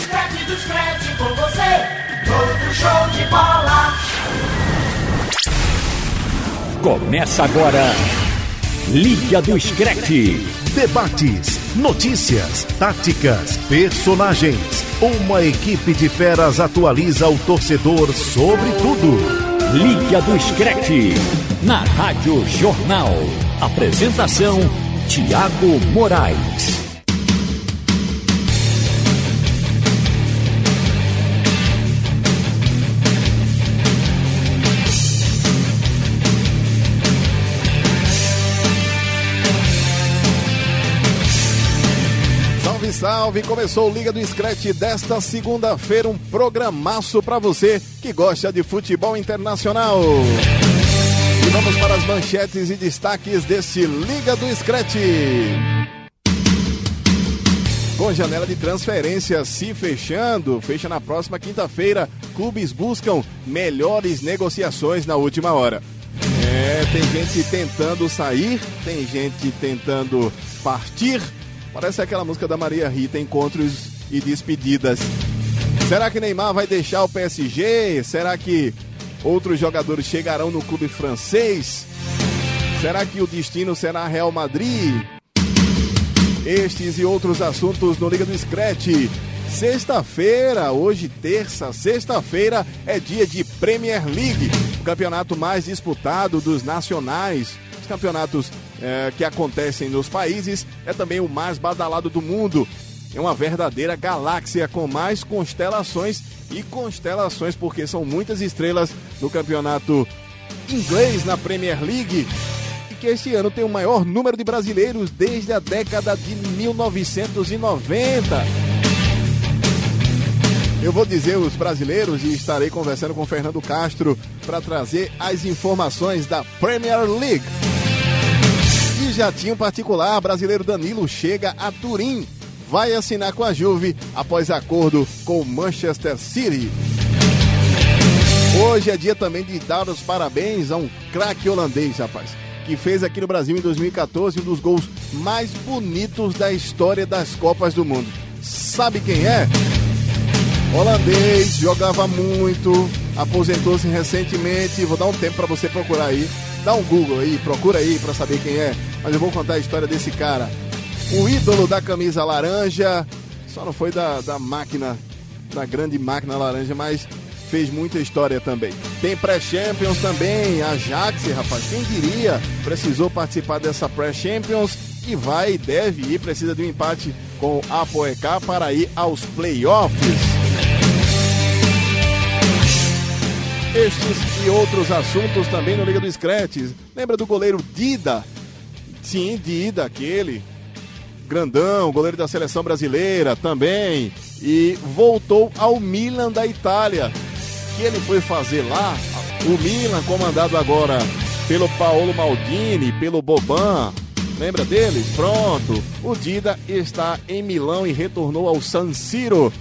Scratch, do Scratch com você. Todo show de bola. Começa agora. Liga do Screte. Debates, notícias, táticas, personagens. Uma equipe de feras atualiza o torcedor sobre tudo. Liga do Screte. Na Rádio Jornal. Apresentação: Tiago Moraes. Salve! Começou o Liga do Scratch desta segunda-feira, um programaço para você que gosta de futebol internacional. E vamos para as manchetes e destaques desse Liga do Scratch. Com janela de transferência se fechando, fecha na próxima quinta-feira, clubes buscam melhores negociações na última hora. É, tem gente tentando sair, tem gente tentando partir. Parece aquela música da Maria Rita, encontros e despedidas. Será que Neymar vai deixar o PSG? Será que outros jogadores chegarão no clube francês? Será que o destino será Real Madrid? Estes e outros assuntos no Liga do Scratch. Sexta-feira, hoje terça, sexta-feira é dia de Premier League, o campeonato mais disputado dos nacionais. Os campeonatos eh, que acontecem nos países é também o mais badalado do mundo. É uma verdadeira galáxia com mais constelações e constelações, porque são muitas estrelas no campeonato inglês na Premier League e que este ano tem o maior número de brasileiros desde a década de 1990. Eu vou dizer os brasileiros e estarei conversando com Fernando Castro para trazer as informações da Premier League. Jatinho particular, brasileiro Danilo chega a Turim. Vai assinar com a Juve após acordo com Manchester City. Hoje é dia também de dar os parabéns a um craque holandês, rapaz, que fez aqui no Brasil em 2014 um dos gols mais bonitos da história das Copas do Mundo. Sabe quem é? Holandês, jogava muito, aposentou-se recentemente. Vou dar um tempo para você procurar aí. Dá um Google aí, procura aí para saber quem é. Mas eu vou contar a história desse cara. O ídolo da camisa laranja, só não foi da, da máquina, da grande máquina laranja, mas fez muita história também. Tem pré-champions também, Ajax, rapaz, quem diria, precisou participar dessa pré-champions e vai, deve ir, precisa de um empate com a Poeká para ir aos playoffs. Estes e outros assuntos também no Liga do Scratch. Lembra do goleiro Dida? Sim, Dida, aquele grandão, goleiro da seleção brasileira também. E voltou ao Milan da Itália. O que ele foi fazer lá? O Milan, comandado agora pelo Paolo Maldini, pelo Boban. Lembra deles? Pronto. O Dida está em Milão e retornou ao San Siro.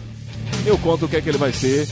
Eu conto o que é que ele vai ser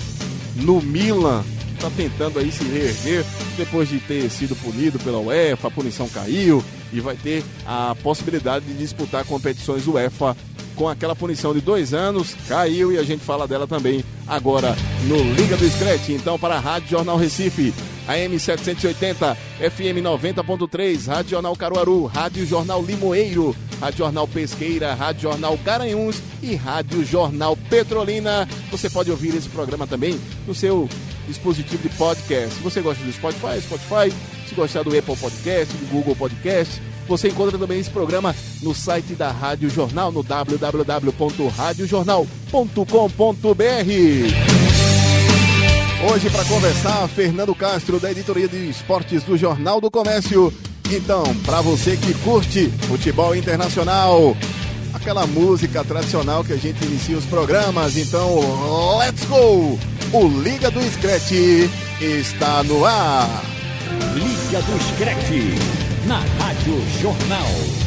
no Milan está tentando aí se reerguer depois de ter sido punido pela UEFA, a punição caiu e vai ter a possibilidade de disputar competições UEFA com aquela punição de dois anos, caiu e a gente fala dela também agora no Liga do Scratch. Então, para a Rádio Jornal Recife, AM 780, FM 90.3, Rádio Jornal Caruaru, Rádio Jornal Limoeiro, Rádio Jornal Pesqueira, Rádio Jornal Garanhuns e Rádio Jornal Petrolina. Você pode ouvir esse programa também no seu dispositivo de podcast. Se você gosta do Spotify, Spotify. Se gostar do Apple Podcast, do Google Podcast, você encontra também esse programa no site da Rádio Jornal, no www.radiojornal.com.br. Hoje, para conversar, Fernando Castro, da editoria de esportes do Jornal do Comércio. Então, para você que curte futebol internacional, aquela música tradicional que a gente inicia os programas, então, let's go! O Liga do Scratch está no ar. Liga do Scratch. Na Rádio Jornal.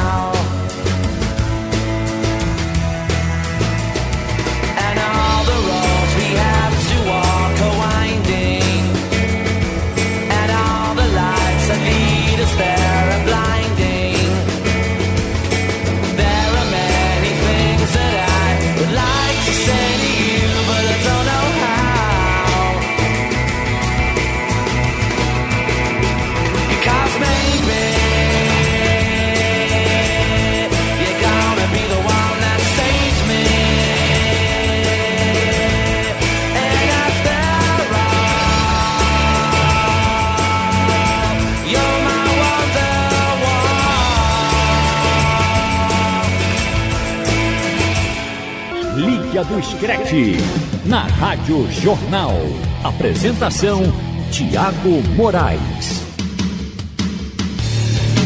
Screte, na Rádio Jornal. Apresentação: Tiago Moraes.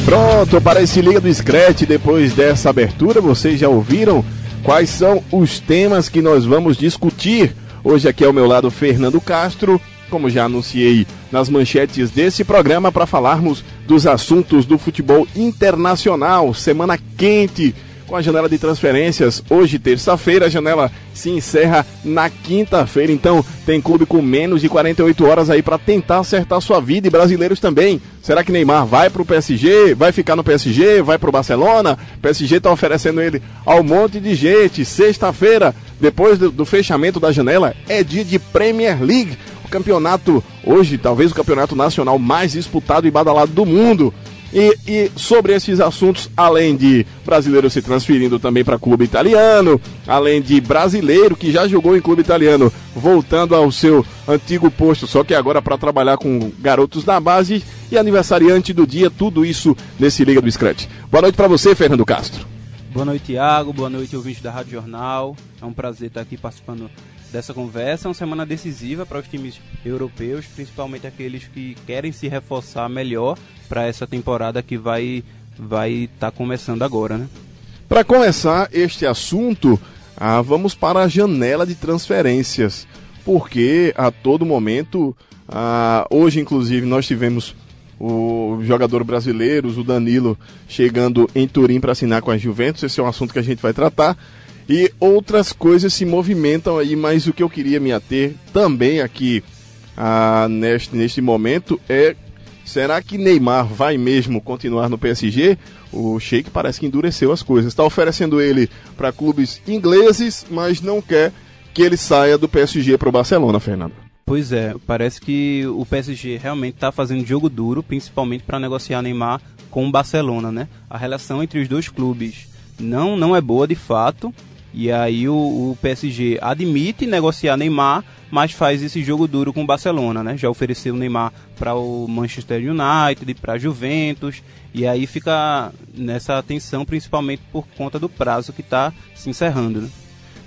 Pronto, para esse Liga do Scratch, depois dessa abertura, vocês já ouviram quais são os temas que nós vamos discutir. Hoje aqui ao meu lado Fernando Castro, como já anunciei nas manchetes desse programa, para falarmos dos assuntos do futebol internacional. Semana quente com a janela de transferências. Hoje, terça-feira, a janela se encerra na quinta-feira. Então, tem clube com menos de 48 horas aí para tentar acertar sua vida e brasileiros também. Será que Neymar vai para o PSG? Vai ficar no PSG? Vai para o Barcelona? PSG está oferecendo ele ao monte de gente. Sexta-feira, depois do, do fechamento da janela, é dia de Premier League. O campeonato, hoje, talvez o campeonato nacional mais disputado e badalado do mundo. E, e, sobre esses assuntos, além de brasileiro se transferindo também para clube italiano, além de brasileiro que já jogou em clube italiano, voltando ao seu antigo posto, só que agora para trabalhar com garotos da base e aniversariante do dia, tudo isso nesse Liga do Scratch. Boa noite para você, Fernando Castro. Boa noite, Thiago. Boa noite, ouvinte da Rádio Jornal. É um prazer estar aqui participando dessa conversa. É uma semana decisiva para os times europeus, principalmente aqueles que querem se reforçar melhor para essa temporada que vai vai estar tá começando agora, né? Para começar este assunto, ah, vamos para a janela de transferências, porque a todo momento, ah, hoje inclusive nós tivemos o jogador brasileiro, o Danilo, chegando em Turim para assinar com a Juventus. Esse é um assunto que a gente vai tratar. E outras coisas se movimentam aí, mas o que eu queria me ater também aqui ah, neste, neste momento é será que Neymar vai mesmo continuar no PSG? O Sheik parece que endureceu as coisas. Está oferecendo ele para clubes ingleses, mas não quer que ele saia do PSG para o Barcelona, Fernando. Pois é, parece que o PSG realmente está fazendo jogo duro, principalmente para negociar Neymar com o Barcelona, né? A relação entre os dois clubes não, não é boa de fato. E aí o, o, PSG admite negociar Neymar, mas faz esse jogo duro com o Barcelona, né? Já ofereceu Neymar para o Manchester United, para a Juventus, e aí fica nessa tensão principalmente por conta do prazo que está se encerrando. Né?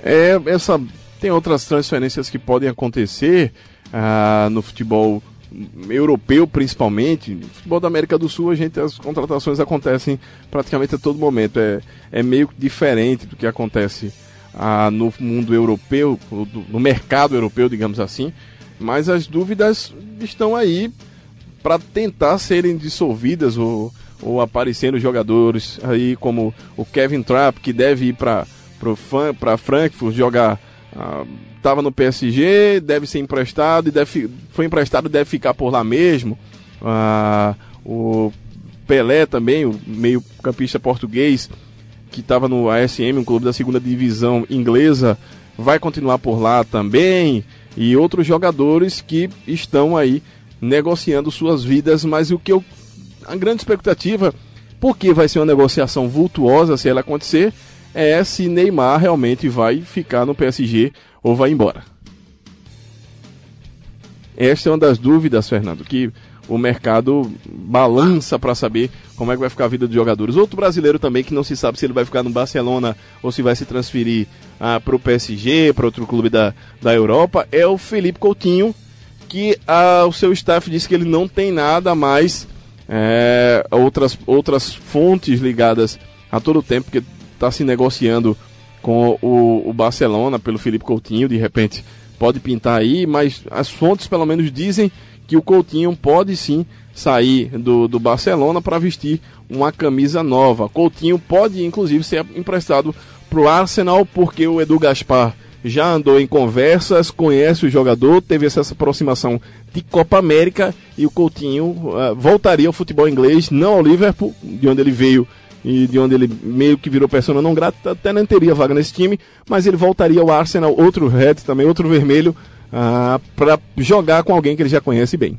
É, essa tem outras transferências que podem acontecer ah, no futebol europeu principalmente, no futebol da América do Sul a gente as contratações acontecem praticamente a todo momento, é, é meio diferente do que acontece ah, no mundo europeu, no mercado europeu, digamos assim, mas as dúvidas estão aí para tentar serem dissolvidas ou, ou aparecendo jogadores aí como o Kevin Trapp que deve ir para para Frankfurt jogar estava no PSG, deve ser emprestado e deve, foi emprestado deve ficar por lá mesmo. Ah, o Pelé também, o meio-campista português, que estava no ASM, um clube da segunda divisão inglesa, vai continuar por lá também. E outros jogadores que estão aí negociando suas vidas, mas o que eu. A grande expectativa, porque vai ser uma negociação vultuosa se ela acontecer, é se Neymar realmente vai ficar no PSG ou vai embora. Esta é uma das dúvidas, Fernando, que o mercado balança para saber como é que vai ficar a vida dos jogadores. Outro brasileiro também que não se sabe se ele vai ficar no Barcelona ou se vai se transferir ah, para o PSG, para outro clube da, da Europa, é o Felipe Coutinho, que ah, o seu staff disse que ele não tem nada mais é, outras, outras fontes ligadas a todo o tempo que está se negociando com o, o Barcelona pelo Felipe Coutinho, de repente pode pintar aí, mas as fontes pelo menos dizem que o Coutinho pode sim sair do, do Barcelona para vestir uma camisa nova. Coutinho pode inclusive ser emprestado para o Arsenal porque o Edu Gaspar já andou em conversas, conhece o jogador, teve essa aproximação de Copa América e o Coutinho uh, voltaria ao futebol inglês, não ao Liverpool, de onde ele veio e de onde ele meio que virou persona não grata, até não teria vaga nesse time, mas ele voltaria ao Arsenal, outro red também, outro vermelho, uh, para jogar com alguém que ele já conhece bem.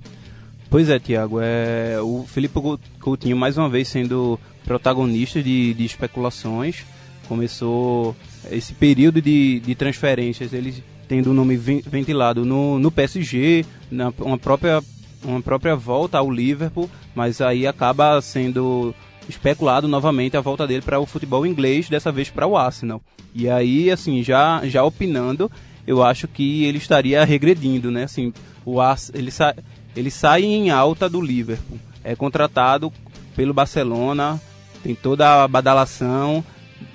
Pois é, Tiago, é, o Felipe Coutinho mais uma vez sendo protagonista de, de especulações, começou esse período de, de transferências, ele tendo o nome ventilado no, no PSG, na uma própria, uma própria volta ao Liverpool, mas aí acaba sendo especulado novamente a volta dele para o futebol inglês, dessa vez para o Arsenal. E aí, assim, já, já opinando, eu acho que ele estaria regredindo, né? Assim, o Ars, ele, sa, ele sai em alta do Liverpool, é contratado pelo Barcelona, tem toda a badalação.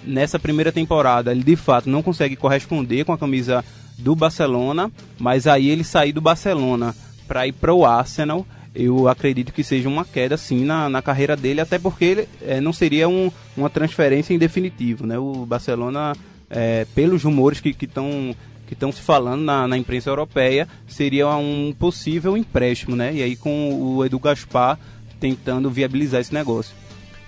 Nessa primeira temporada, ele de fato não consegue corresponder com a camisa do Barcelona, mas aí ele sair do Barcelona para ir para o Arsenal, eu acredito que seja uma queda sim na, na carreira dele, até porque ele, é, não seria um, uma transferência em definitivo. Né? O Barcelona, é, pelos rumores que estão que estão se falando na, na, imprensa europeia, seria um possível empréstimo, né? E aí com o Edu Gaspar tentando viabilizar esse negócio.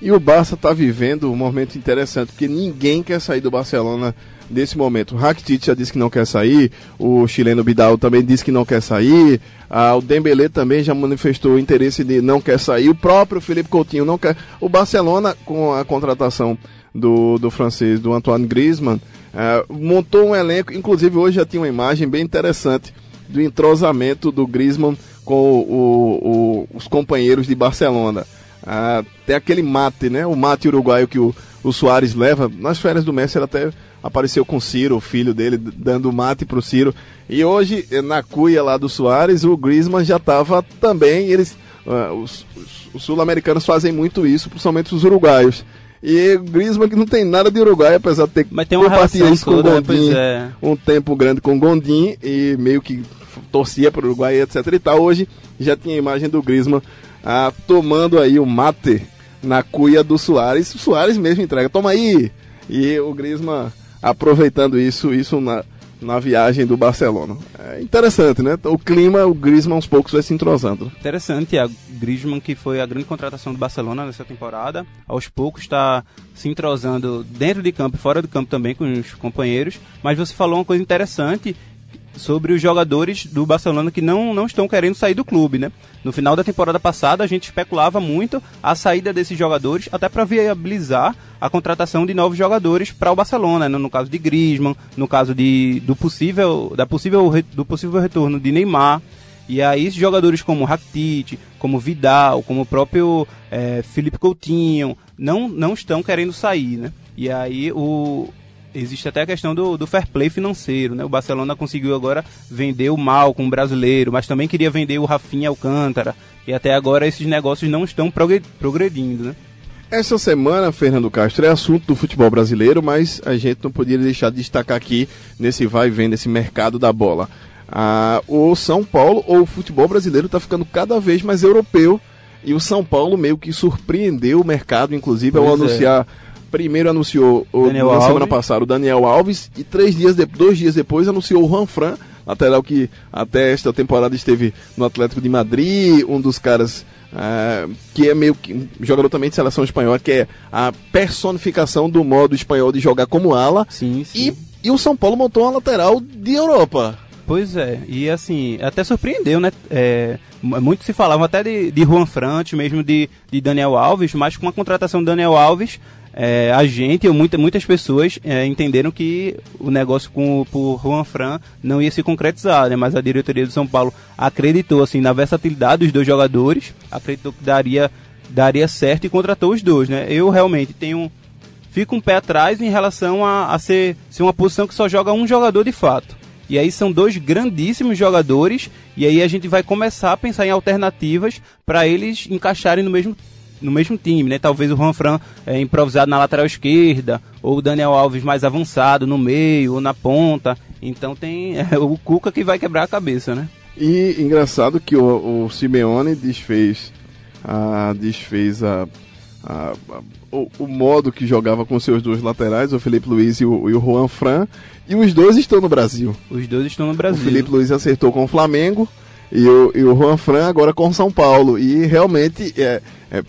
E o Barça está vivendo um momento interessante, porque ninguém quer sair do Barcelona nesse momento. O Rakitic já disse que não quer sair, o chileno Bidal também disse que não quer sair, ah, o Dembélé também já manifestou interesse de não quer sair, o próprio Felipe Coutinho não quer. O Barcelona, com a contratação do, do francês, do Antoine Griezmann, ah, montou um elenco, inclusive hoje já tinha uma imagem bem interessante do entrosamento do Griezmann com o, o, os companheiros de Barcelona. Ah, tem aquele mate, né? O mate uruguaio que o, o Soares leva. Nas férias do Messi ele até apareceu com o Ciro, o filho dele, dando mate pro Ciro. E hoje, na cuia lá do Soares, o Griezmann já estava também. Eles, uh, os, os, os sul-americanos fazem muito isso, principalmente os uruguaios. E o Griezmann que não tem nada de Uruguai, apesar de ter Mas tem uma relação isso com toda, Gondim, é. um tempo grande com Gondim e meio que torcia para o Uruguai, etc e tal. Hoje já tinha a imagem do Griezmann ah, tomando aí o mate na cuia do Soares. O Soares mesmo entrega, toma aí! E o Griezmann aproveitando isso, isso na, na viagem do Barcelona. É interessante, né? O clima, o Griezmann aos poucos vai se entrosando. Interessante, a Griezmann que foi a grande contratação do Barcelona nessa temporada, aos poucos está se entrosando dentro de campo e fora do campo também com os companheiros, mas você falou uma coisa interessante sobre os jogadores do Barcelona que não, não estão querendo sair do clube, né? No final da temporada passada, a gente especulava muito a saída desses jogadores, até para viabilizar a contratação de novos jogadores para o Barcelona, né? no caso de Griezmann, no caso de, do possível da possível do possível retorno de Neymar. E aí jogadores como Rakitic, como Vidal, como o próprio é, Felipe Coutinho, não, não estão querendo sair, né? E aí o, existe até a questão do, do fair play financeiro, né? O Barcelona conseguiu agora vender o mal com o brasileiro, mas também queria vender o Rafinha Alcântara, e até agora esses negócios não estão progredindo, né? Essa semana, Fernando Castro, é assunto do futebol brasileiro, mas a gente não poderia deixar de destacar aqui nesse vai e vem, nesse mercado da bola. Ah, o São Paulo, ou o futebol brasileiro, está ficando cada vez mais europeu e o São Paulo meio que surpreendeu o mercado, inclusive, pois ao é. Primeiro anunciou o, na Alves. semana passada o Daniel Alves e três dias de, dois dias depois anunciou o Juan Fran, lateral que até esta temporada esteve no Atlético de Madrid, um dos caras uh, que é meio que jogador também de seleção espanhola, que é a personificação do modo espanhol de jogar como ala. Sim, sim. E, e o São Paulo montou uma lateral de Europa. Pois é, e assim, até surpreendeu, né? É, muito se falava até de, de Juan Frante, mesmo de, de Daniel Alves, mas com a contratação do Daniel Alves, é, a gente, muita, muitas pessoas, é, entenderam que o negócio com o Juan Fran não ia se concretizar, né? Mas a diretoria do São Paulo acreditou assim na versatilidade dos dois jogadores, acreditou que daria, daria certo e contratou os dois, né? Eu realmente tenho fica um pé atrás em relação a, a ser, ser uma posição que só joga um jogador de fato. E aí são dois grandíssimos jogadores, e aí a gente vai começar a pensar em alternativas para eles encaixarem no mesmo, no mesmo time, né? Talvez o Juan Fran é, improvisado na lateral esquerda, ou o Daniel Alves mais avançado no meio ou na ponta. Então tem é, o Cuca que vai quebrar a cabeça, né? E engraçado que o, o Simeone desfez a, desfez a, a- a- o, o modo que jogava com seus dois laterais, o Felipe Luiz e o, e o Juan Fran, e os dois estão no Brasil. Os dois estão no O Brasil. Felipe Luiz acertou com o Flamengo e o, e o Juan Fran agora com o São Paulo. E realmente é, é,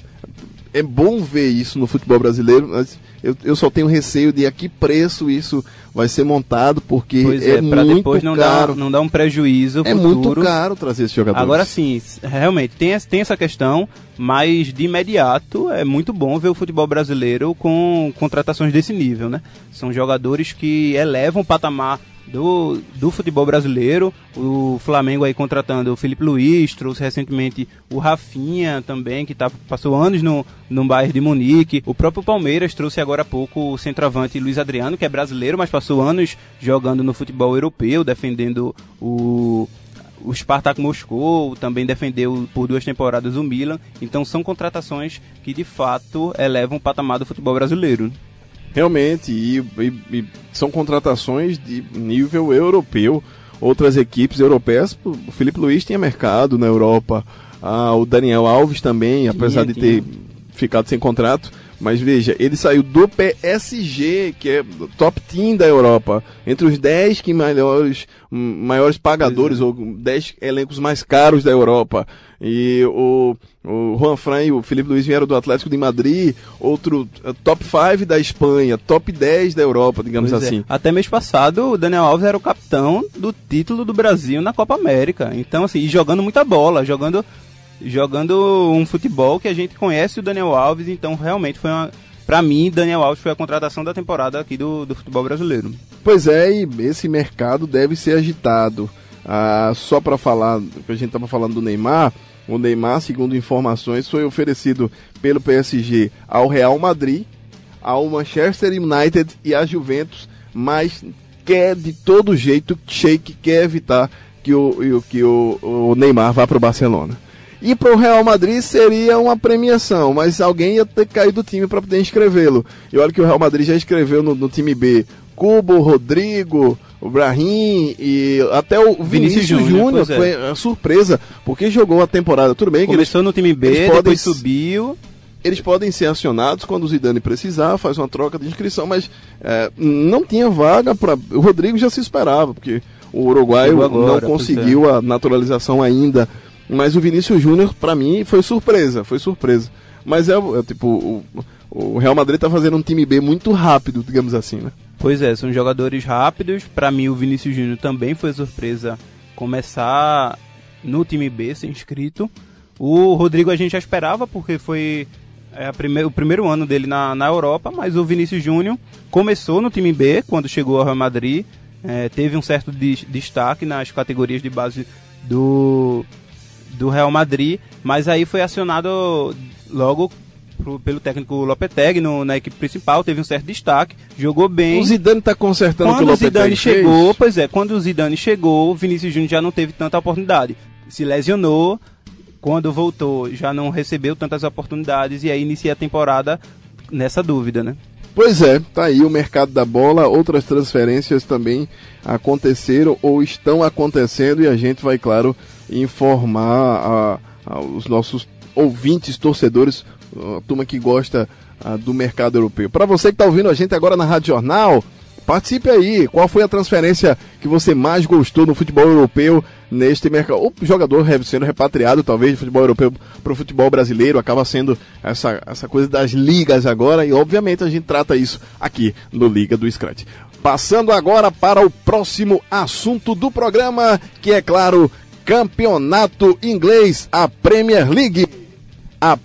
é bom ver isso no futebol brasileiro. mas eu, eu só tenho receio de a que preço isso vai ser montado, porque Pois é, é, pra muito depois não caro. dar, não dar um prejuízo é futuro. muito caro trazer esse jogador. Agora sim, realmente tem, tem essa questão, mas de imediato é muito bom ver o futebol brasileiro com contratações desse nível, né? São jogadores que elevam o patamar do, do futebol brasileiro. O Flamengo aí contratando o Felipe Luiz, trouxe recentemente o Rafinha também, que tá, passou anos no, no Bayern de Munique. O próprio Palmeiras trouxe agora há pouco o centroavante Luiz Adriano, que é brasileiro, mas passou anos jogando no futebol europeu, defendendo o, o Spartak Moscou também defendeu por duas temporadas o Milan. Então são contratações que de fato elevam o patamar do futebol brasileiro. Realmente, e, e- e são contratações de nível europeu. Outras equipes europeias, o Felipe Luiz tinha mercado na Europa, ah, o Daniel Alves também, apesar de ter ficado sem contrato. Mas veja, ele saiu do PSG, que é o top team da Europa, entre os 10 que maiores, hum, maiores pagadores, ou 10 elencos mais caros da Europa. E o, o Juan Fran e o Felipe Luiz vieram do Atlético de Madrid, outro eh, top 5 da Espanha, top 10 da Europa, digamos Pois é. assim. Até mês passado, o Daniel Alves era o capitão do título do Brasil na Copa América. Então, assim, jogando muita bola, jogando, jogando um futebol que a gente conhece o Daniel Alves. Então, realmente foi uma. Mim, Daniel Alves foi a contratação da temporada aqui do, do futebol brasileiro. Pois é, e esse mercado deve ser agitado. Ah, só para falar, que a gente estava falando do Neymar, o Neymar, segundo informações, foi oferecido pelo PSG ao Real Madrid, ao Manchester United e à Juventus, mas quer de todo jeito, Sheik quer evitar que o- que o, o Neymar vá para o Barcelona. E para o Real Madrid seria uma premiação, mas alguém ia ter que cair do time para poder inscrevê-lo. E olha que o Real Madrid já escreveu no, no time B Cubo, Rodrigo, o Brahim e até o Vinícius, Vinícius Júnior, é. Foi a surpresa, porque jogou a temporada. Tudo bem que eles, Começou no time B, eles podem depois s- subiu. eles podem ser acionados quando o Zidane precisar, faz uma troca de inscrição, mas é, não tinha vaga para. O Rodrigo já se esperava, porque o uruguaio agora, não pois conseguiu a naturalização ainda. Mas o Vinícius Júnior, para mim, foi surpresa, foi surpresa. Mas é, é tipo, o, o Real Madrid tá fazendo um time B muito rápido, digamos assim, né? Pois é, são jogadores rápidos. Pra mim, o Vinícius Júnior também foi surpresa começar no time B, ser inscrito. O Rodrigo a gente já esperava, porque foi é, prime- o primeiro ano dele na, na Europa, mas o Vinícius Júnior começou no time B, quando chegou ao Real Madrid. é, teve um certo destaque nas categorias de base do, do Real Madrid, mas aí foi acionado logo pro- pelo técnico Lopetegui no- na equipe principal, teve um certo destaque, jogou bem. O Zidane tá consertando o que o Quando o Lopetegui Zidane fez. chegou, pois é, quando o Zidane chegou, o Vinícius Júnior já não teve tanta oportunidade. Se lesionou, quando voltou já não recebeu tantas oportunidades e aí inicia a temporada nessa dúvida, né? Pois é, tá aí o mercado da bola, outras transferências também aconteceram ou estão acontecendo e a gente vai, claro, informar a- a- os nossos ouvintes, torcedores, a turma que gosta ah, do mercado europeu. Para você que está ouvindo a gente agora na Rádio Jornal, participe aí. Qual foi a transferência que você mais gostou no futebol europeu neste mercado? O jogador sendo repatriado, talvez, do futebol europeu para o futebol brasileiro, acaba sendo essa, essa coisa das ligas agora, e obviamente a gente trata isso aqui no Liga do Scratch. Passando agora para o próximo assunto do programa, que é claro, campeonato inglês, a Premier League. A,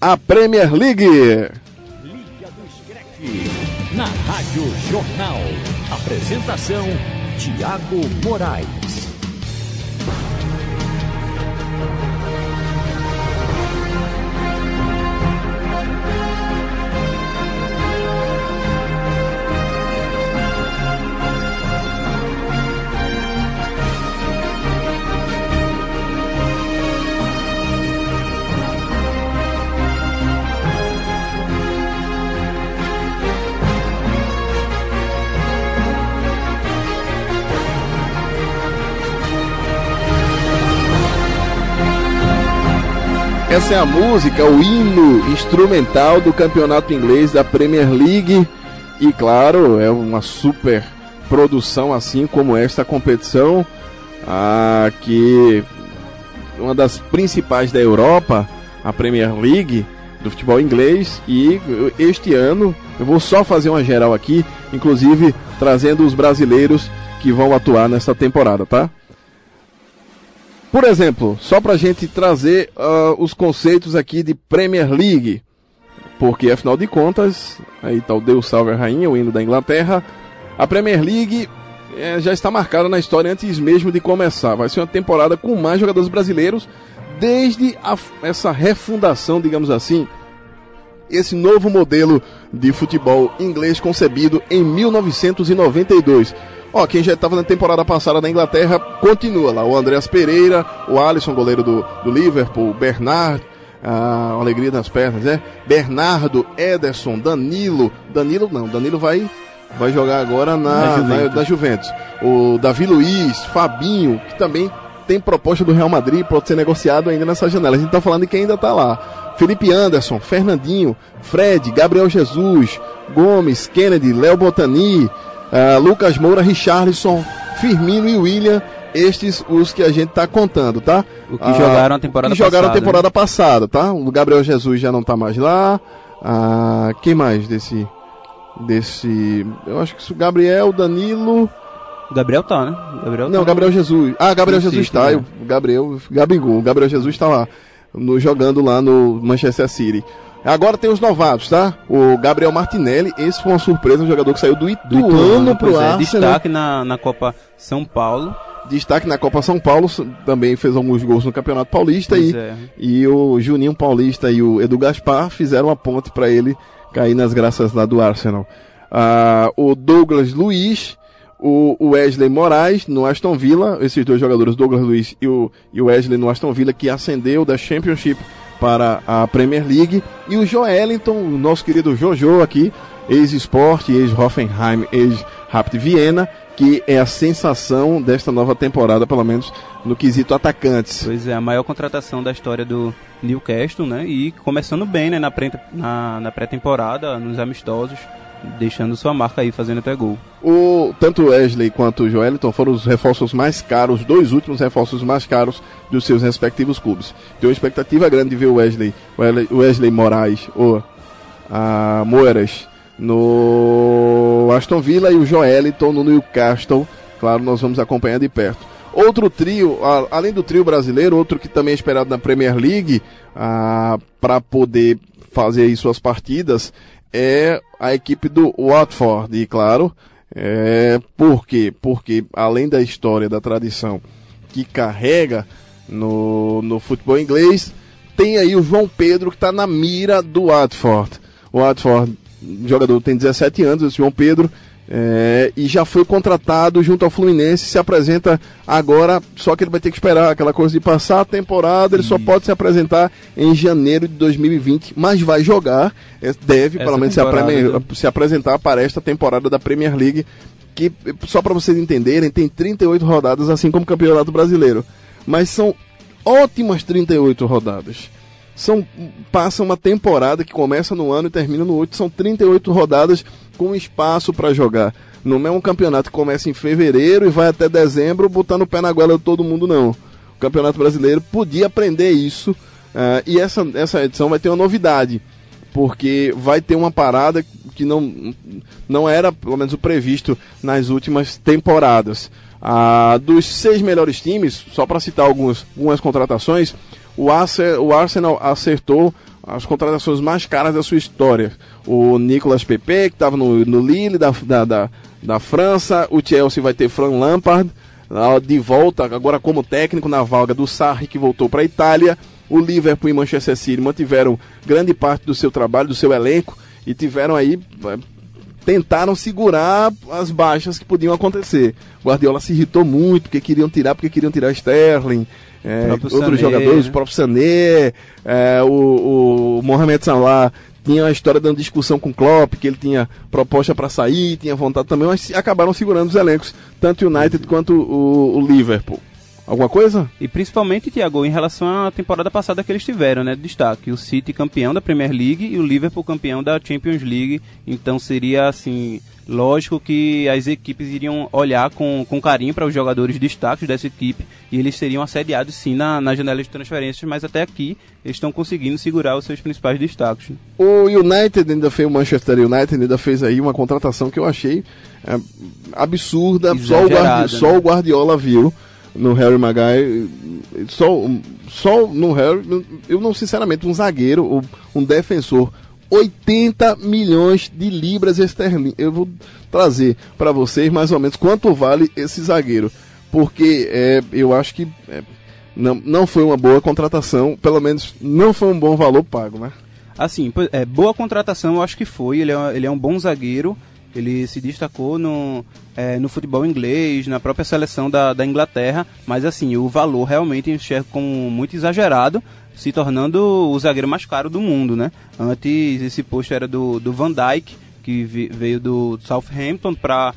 a Premier League. Liga do Screte. Na Rádio Jornal. Apresentação: Tiago Moraes. Essa é a música, o hino instrumental do campeonato inglês da Premier League. E claro, é uma super produção, assim como esta competição, ah, que uma das principais da Europa, a Premier League do futebol inglês. E este ano, eu vou só fazer uma geral aqui, inclusive trazendo os brasileiros que vão atuar nesta temporada, tá? Por exemplo, só para a gente trazer uh, os conceitos aqui de Premier League, porque afinal de contas, aí tá o Deus Salve a Rainha, o hino da Inglaterra, a Premier League é, já está marcada na história antes mesmo de começar. Vai ser uma temporada com mais jogadores brasileiros desde a, essa refundação, digamos assim, esse novo modelo de futebol inglês concebido em 1992. Ó, quem já estava na temporada passada na Inglaterra continua lá. O Andreas Pereira, o Alisson, goleiro do, do Liverpool, o Bernard, a alegria nas pernas, né? Bernardo, Ederson, Danilo. Danilo não, Danilo vai vai jogar agora na, na, Juventus. Na, na Juventus. O Davi Luiz, Fabinho, que também tem proposta do Real Madrid, pode ser negociado ainda nessa janela. A gente tá falando de quem ainda tá lá. Felipe Anderson, Fernandinho, Fred, Gabriel Jesus, Gomes, Kennedy, Léo Botani, uh, Lucas Moura, Richarlison, Firmino e William. Estes os que a gente está contando, tá? O que uh, jogaram a temporada que jogaram passada. a temporada passada, tá? O Gabriel Jesus já não está mais lá. Uh, quem mais desse. Desse. Eu acho que isso, Gabriel, Danilo. Gabriel tá, né? Gabriel não, tá Gabriel no... Jesus. Ah, Gabriel Jesus está. Né? O Gabriel. Gabigol. O Gabriel Jesus está lá. No, jogando lá no Manchester City. Agora tem os novatos, tá? O Gabriel Martinelli, esse foi uma surpresa, um jogador que saiu do Ituano, do Ituano pro é, Arsenal. Destaque na, na Copa São Paulo. Destaque na Copa São Paulo, também fez alguns gols no Campeonato Paulista e, é. e o Juninho Paulista e o Edu Gaspar fizeram uma ponte para ele cair nas graças lá do Arsenal. Ah, o Douglas Luiz, o Wesley Moraes no Aston Villa, esses dois jogadores, Douglas Luiz e o, e o Wesley no Aston Villa, que ascendeu da Championship para a Premier League. E o Joelinton, nosso querido Jojo aqui, ex-Sport, ex-Hoffenheim, ex-Rapid Viena, que é a sensação desta nova temporada, pelo menos no quesito atacantes. Pois é, a maior contratação da história do Newcastle, né? E começando bem, né? Na pré-temporada, na, na nos amistosos deixando sua marca aí, fazendo até gol. O, tanto Wesley quanto o Joeliton foram os reforços mais caros, os dois últimos reforços mais caros dos seus respectivos clubes. Tem uma expectativa grande de ver o Wesley, Wesley Moraes ou a Moeras no Aston Villa e o Joeliton no Newcastle. Claro, nós vamos acompanhar de perto. Outro trio, além do trio brasileiro, outro que também é esperado na Premier League para poder fazer aí suas partidas é a equipe do Watford, e claro, é, por quê? Porque além da história, da tradição que carrega no, no futebol inglês, tem aí o João Pedro que está na mira do Watford. O Watford, jogador tem 17 anos, esse João Pedro, é, e já foi contratado junto ao Fluminense, se apresenta agora, só que ele vai ter que esperar aquela coisa de passar a temporada, ele Isso. só pode se apresentar em janeiro de 2020, mas vai jogar, é, deve Essa pelo menos se, né? se, apresentar para esta temporada da Premier League, que só para vocês entenderem, tem 38 rodadas, assim como o Campeonato Brasileiro, mas são ótimas 38 rodadas. São, passa uma temporada que começa no ano e termina no outro, são 38 rodadas com espaço para jogar. Não é um campeonato que começa em fevereiro e vai até dezembro botando o pé na goela de todo mundo, não. O Campeonato Brasileiro podia aprender isso uh, e essa, essa edição vai ter uma novidade, porque vai ter uma parada que não, não era, pelo menos, o previsto nas últimas temporadas. Ah, dos seis melhores times, só para citar alguns, algumas contratações, o, Arsenal acertou as contratações mais caras da sua história. O Nicolas Pepe, que estava no, no Lille da, da, da, da França, o Chelsea vai ter Fran Lampard de volta, agora como técnico na vaga do Sarri, que voltou para a Itália. O Liverpool e Manchester City mantiveram grande parte do seu trabalho, do seu elenco, e tiveram aí eh, tentaram segurar as baixas que podiam acontecer. Guardiola se irritou muito porque queriam tirar, porque queriam tirar Sterling, é, outros Sané, jogadores, né? o próprio Sané, é, o, o Mohamed Salah tinha a história dando discussão com o Klopp, que ele tinha proposta para sair, tinha vontade também, mas acabaram segurando os elencos, tanto o United quanto o, o Liverpool. Alguma coisa? E principalmente, Thiago, em relação à temporada passada que eles tiveram, né? de Destaque. O City campeão da Premier League e o Liverpool campeão da Champions League. Então seria, assim, lógico que as equipes iriam olhar com, com carinho para os jogadores destaques dessa equipe e eles seriam assediados sim na, na janela de transferências, mas até aqui eles estão conseguindo segurar os seus principais destaques. né? O United ainda fez, o Manchester United ainda fez aí uma contratação que eu achei é, absurda, só o, Guardi- só né? o Guardiola viu no Harry Maguire, só, só no Harry, eu não sinceramente, um zagueiro, um defensor, 80 milhões de libras esterlinas. Eu vou trazer para vocês mais ou menos quanto vale esse zagueiro, porque é, eu acho que é, não, não foi uma boa contratação, pelo menos não foi um bom valor pago, né? Assim, é, boa contratação eu acho que foi. Ele é, ele é um bom zagueiro. Ele se destacou no, é, no futebol inglês, na própria seleção da, da Inglaterra. Mas assim, o valor realmente enxergo como muito exagerado, se tornando o zagueiro mais caro do mundo, né? Antes esse posto era do, do Van Dijk, que veio do Southampton para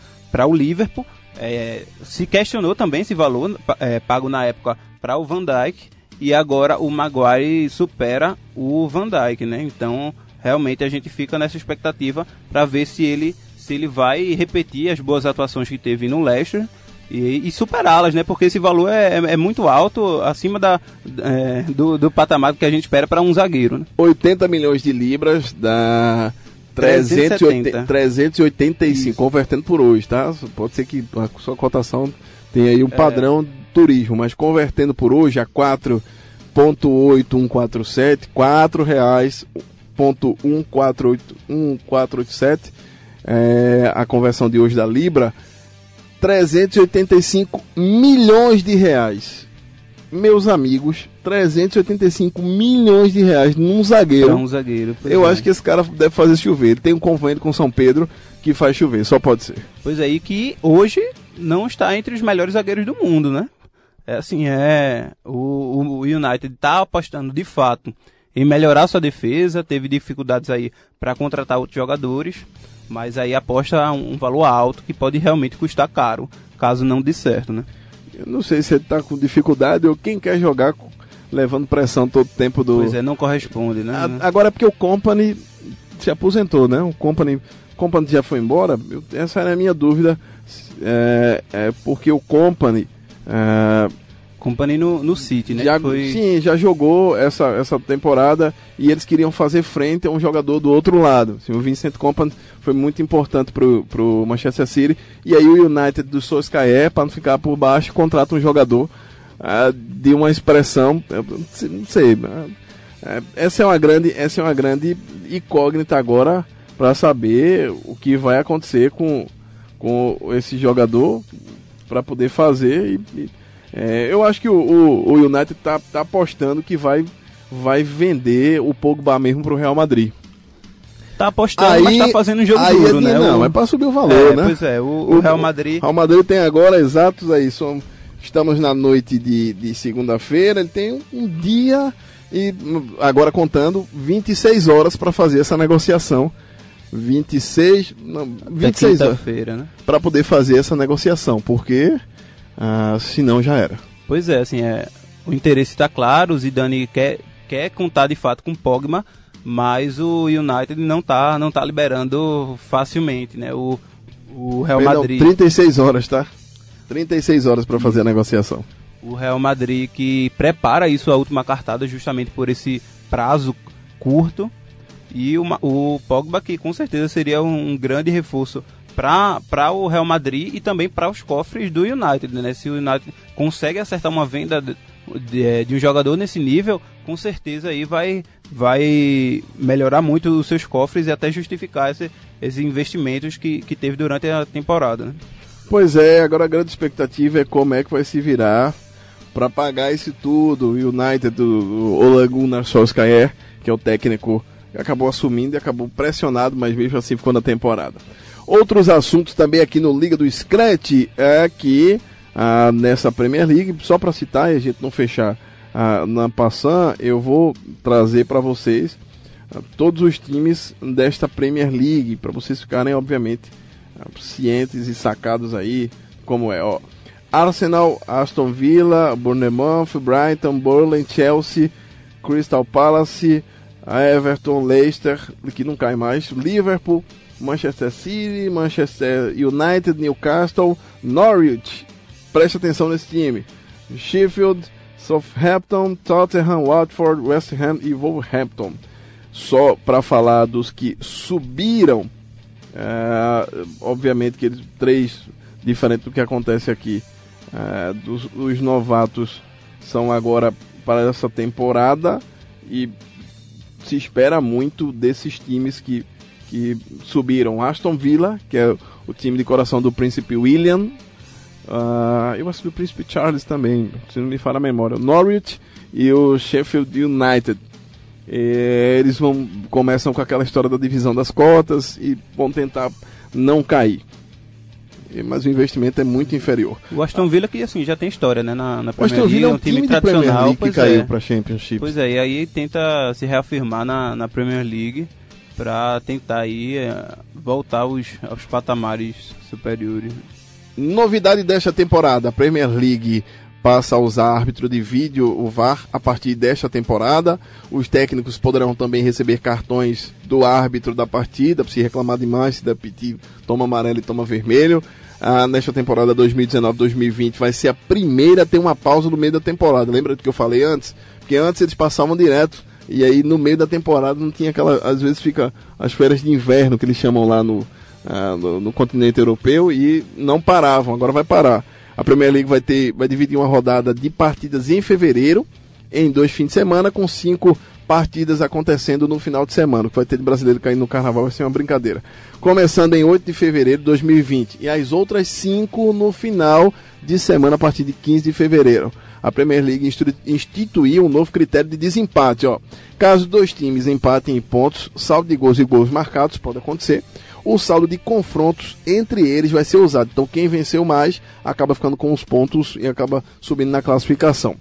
o Liverpool. É, se questionou também esse valor é, pago na época para o Van Dijk e agora o Maguire supera o Van Dijk, né? Então realmente a gente fica nessa expectativa para ver se ele se ele vai repetir as boas atuações que teve no Leicester e, e superá-las, né? Porque esse valor é, é- é muito alto, acima da, é, do, do patamar que a gente espera para um zagueiro, né? 80 milhões de libras dá 380, 370. 385, convertendo por hoje, tá? Pode ser que a sua cotação tenha aí um É. padrão turismo, mas convertendo por hoje a 4.8147, 4 reais, ponto 148 1487, é, a conversão de hoje da libra, 385 milhões de reais. Meus amigos, 385 milhões de reais num zagueiro. Um zagueiro. Eu é. acho que esse cara deve fazer chover. Ele tem um convênio com São Pedro que faz chover, só pode ser. Pois aí que hoje não está entre os melhores zagueiros do mundo, né? É assim, é. O, o United está apostando de fato em melhorar sua defesa, teve dificuldades aí para contratar outros jogadores, mas aí aposta um valor alto que pode realmente custar caro, caso não dê certo, né? Eu não sei se ele tá com dificuldade ou quem quer jogar levando pressão todo o tempo do. Pois é, não corresponde, né? A- Agora é porque o Company se aposentou, né? O Company, Company já foi embora. Eu- essa era a minha dúvida. É, é porque o Company. é, Company no, no City, né? já, foi... Sim, já jogou essa, essa temporada e eles queriam fazer frente a um jogador do outro lado. Assim, o Vincent Company foi muito importante pro, pro Manchester City. E aí o United do Solskjaer, para não ficar por baixo, contrata um jogador ah, de uma expressão, eu não sei- não sei. ah, é, essa é uma grande, essa é uma grande incógnita agora para saber o que vai acontecer com, com esse jogador para poder fazer e, e é, eu acho que o, o, o United tá, tá apostando que vai, vai vender o Pogba mesmo pro Real Madrid. Tá apostando, mas tá fazendo um jogo aí duro, é, né? Não, O- é para subir o valor, é, né? Pois é, o, o Real Madrid. Real Madrid tem agora exatos aí, são, estamos na noite de, de segunda-feira, ele tem um dia e hum, agora contando 26 horas para fazer essa negociação. 26, não, Até 26 horas né? para poder fazer essa negociação, porque ah, senão já era. Pois é, assim, é, o interesse está claro, o Zidane quer, quer contar de fato com o Pogba, mas o United não tá, não tá liberando facilmente, né? O, o Real Perdão, Madrid, 36 horas, tá? 36 horas para fazer a negociação. o Real Madrid que prepara isso a última cartada justamente por esse prazo curto E o, o Pogba, que com certeza seria um grande reforço para o Real Madrid e também para os cofres do United. Né? Se o United consegue acertar uma venda de, de- de um jogador nesse nível, com certeza aí vai, vai melhorar muito os seus cofres e até justificar esse- esses investimentos que, que teve durante a temporada. Né? Pois é, agora a grande expectativa é como é que vai se virar para pagar isso tudo. O United, do Ole Gunnar Solskjaer, que é o técnico, acabou assumindo e acabou pressionado, mas mesmo assim ficou na temporada. Outros assuntos também aqui no Liga do Scratch é que ah, nessa Premier League, só para citar e a gente não fechar ah, na passant, eu vou trazer para vocês ah, todos os times desta Premier League, para vocês ficarem, obviamente, ah, cientes e sacados aí, como é, ó. Arsenal, Aston Villa, Bournemouth, Brighton, Burnley, Chelsea, Crystal Palace, Everton, Leicester, que não cai mais, Liverpool, Manchester City, Manchester United, Newcastle, Norwich. Preste atenção nesse time. Sheffield, Southampton, Tottenham, Watford, West Ham e Wolverhampton. Só para falar dos que subiram, é, obviamente que eles três diferente do que acontece aqui. É, dos, os novatos são agora para essa temporada e se espera muito desses times que, que subiram. Aston Villa, que é o time de coração do Príncipe William. ah, eu acho que do Príncipe Charles também, se não me falha a memória. Norwich e o Sheffield United. Eh, eles vão começam com aquela história da divisão das cotas e vão tentar não cair. Eh, Mas o investimento é muito inferior. O Aston Villa que assim já tem história, né, na, na O Premier é League, um time, Premier League que caiu é. para Championship. Pois é, e aí tenta se reafirmar na, na Premier League para tentar aí eh, voltar aos, aos patamares superiores. Novidade desta temporada, a Premier League passa a usar árbitro de vídeo, o VAR, a partir desta temporada. Os técnicos poderão também receber cartões do árbitro da partida, se reclamar demais, se der piti, toma amarelo e toma vermelho. Ah, nesta temporada 2019-2020 vai ser a primeira a ter uma pausa no meio da temporada. Lembra do que eu falei antes? Porque antes eles passavam direto e aí no meio da temporada não tinha aquela. Às vezes fica as férias de inverno que eles chamam lá no, ah, no, no continente europeu e não paravam, agora vai parar. A Premier League vai ter, vai dividir uma rodada de partidas em fevereiro, em dois fins de semana, com cinco partidas acontecendo no final de semana. O que vai ter de brasileiro caindo no carnaval vai ser uma brincadeira. Começando em 8 de fevereiro de 2020 e as outras cinco no final de semana a partir de 15 de fevereiro. A Premier League instituiu um novo critério de desempate. Ó. Caso dois times empatem em pontos, saldo de gols e gols marcados pode acontecer. O saldo de confrontos entre eles vai ser usado. Então quem venceu mais acaba ficando com os pontos e acaba subindo na classificação.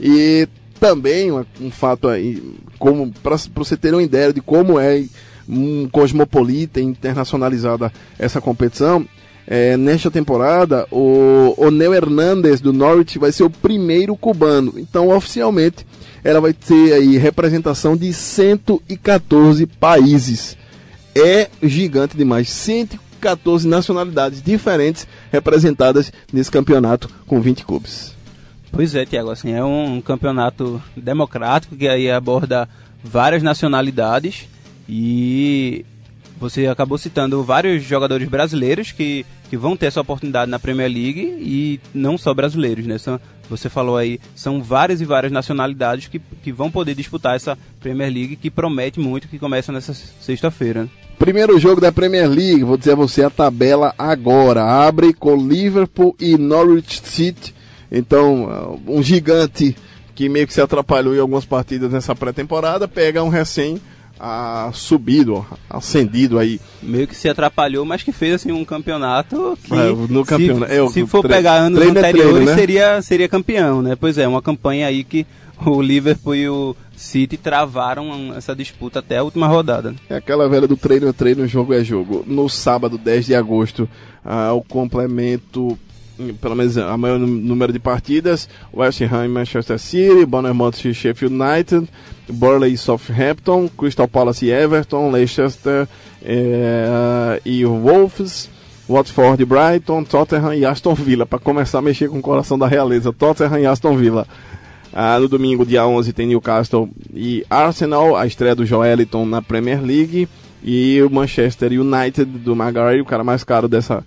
E também um, fato aí, como para você ter uma ideia de como é um cosmopolita internacionalizada essa competição, é, nesta temporada o Onel Hernandes do Norwich vai ser o primeiro cubano. Então oficialmente ela vai ter aí representação de 114 países. É gigante demais, 114 nacionalidades diferentes representadas nesse campeonato com 20 clubes. Pois é, Tiago, assim, é um campeonato democrático que aí aborda várias nacionalidades e você acabou citando vários jogadores brasileiros que, que vão ter essa oportunidade na Premier League e não só brasileiros, né? São, você falou aí, são várias e várias nacionalidades que, que vão poder disputar essa Premier League que promete muito que começa nessa sexta-feira. né? Primeiro jogo da Premier League, vou dizer a você a tabela agora. Abre com Liverpool e Norwich City. Então, um gigante que meio que se atrapalhou em algumas partidas nessa pré-temporada, pega um recém ah, subido, ascendido aí. Meio que se atrapalhou, mas que fez assim um campeonato que É, no se- campeonato- é, o- se, for pegar anos treino é anteriores treino, né? seria seria campeão, né? Pois é, uma campanha aí que o Liverpool e o City travaram essa disputa até a última rodada. É aquela velha do treino é treino, jogo é jogo. No sábado, 10 de agosto, ah, o complemento, hum, pelo menos a maior nú- número de partidas, West Ham e Manchester City, Bournemouth e Sheffield United, Burnley e Southampton, Crystal Palace e Everton, Leicester eh, e Wolves, Watford e Brighton, Tottenham e Aston Villa, para começar a mexer com o coração da realeza, Tottenham e Aston Villa. Ah, no domingo, dia 11, tem Newcastle e Arsenal, a estreia do Joeliton na Premier League. E o Manchester United do Maguire, o cara mais caro dessa,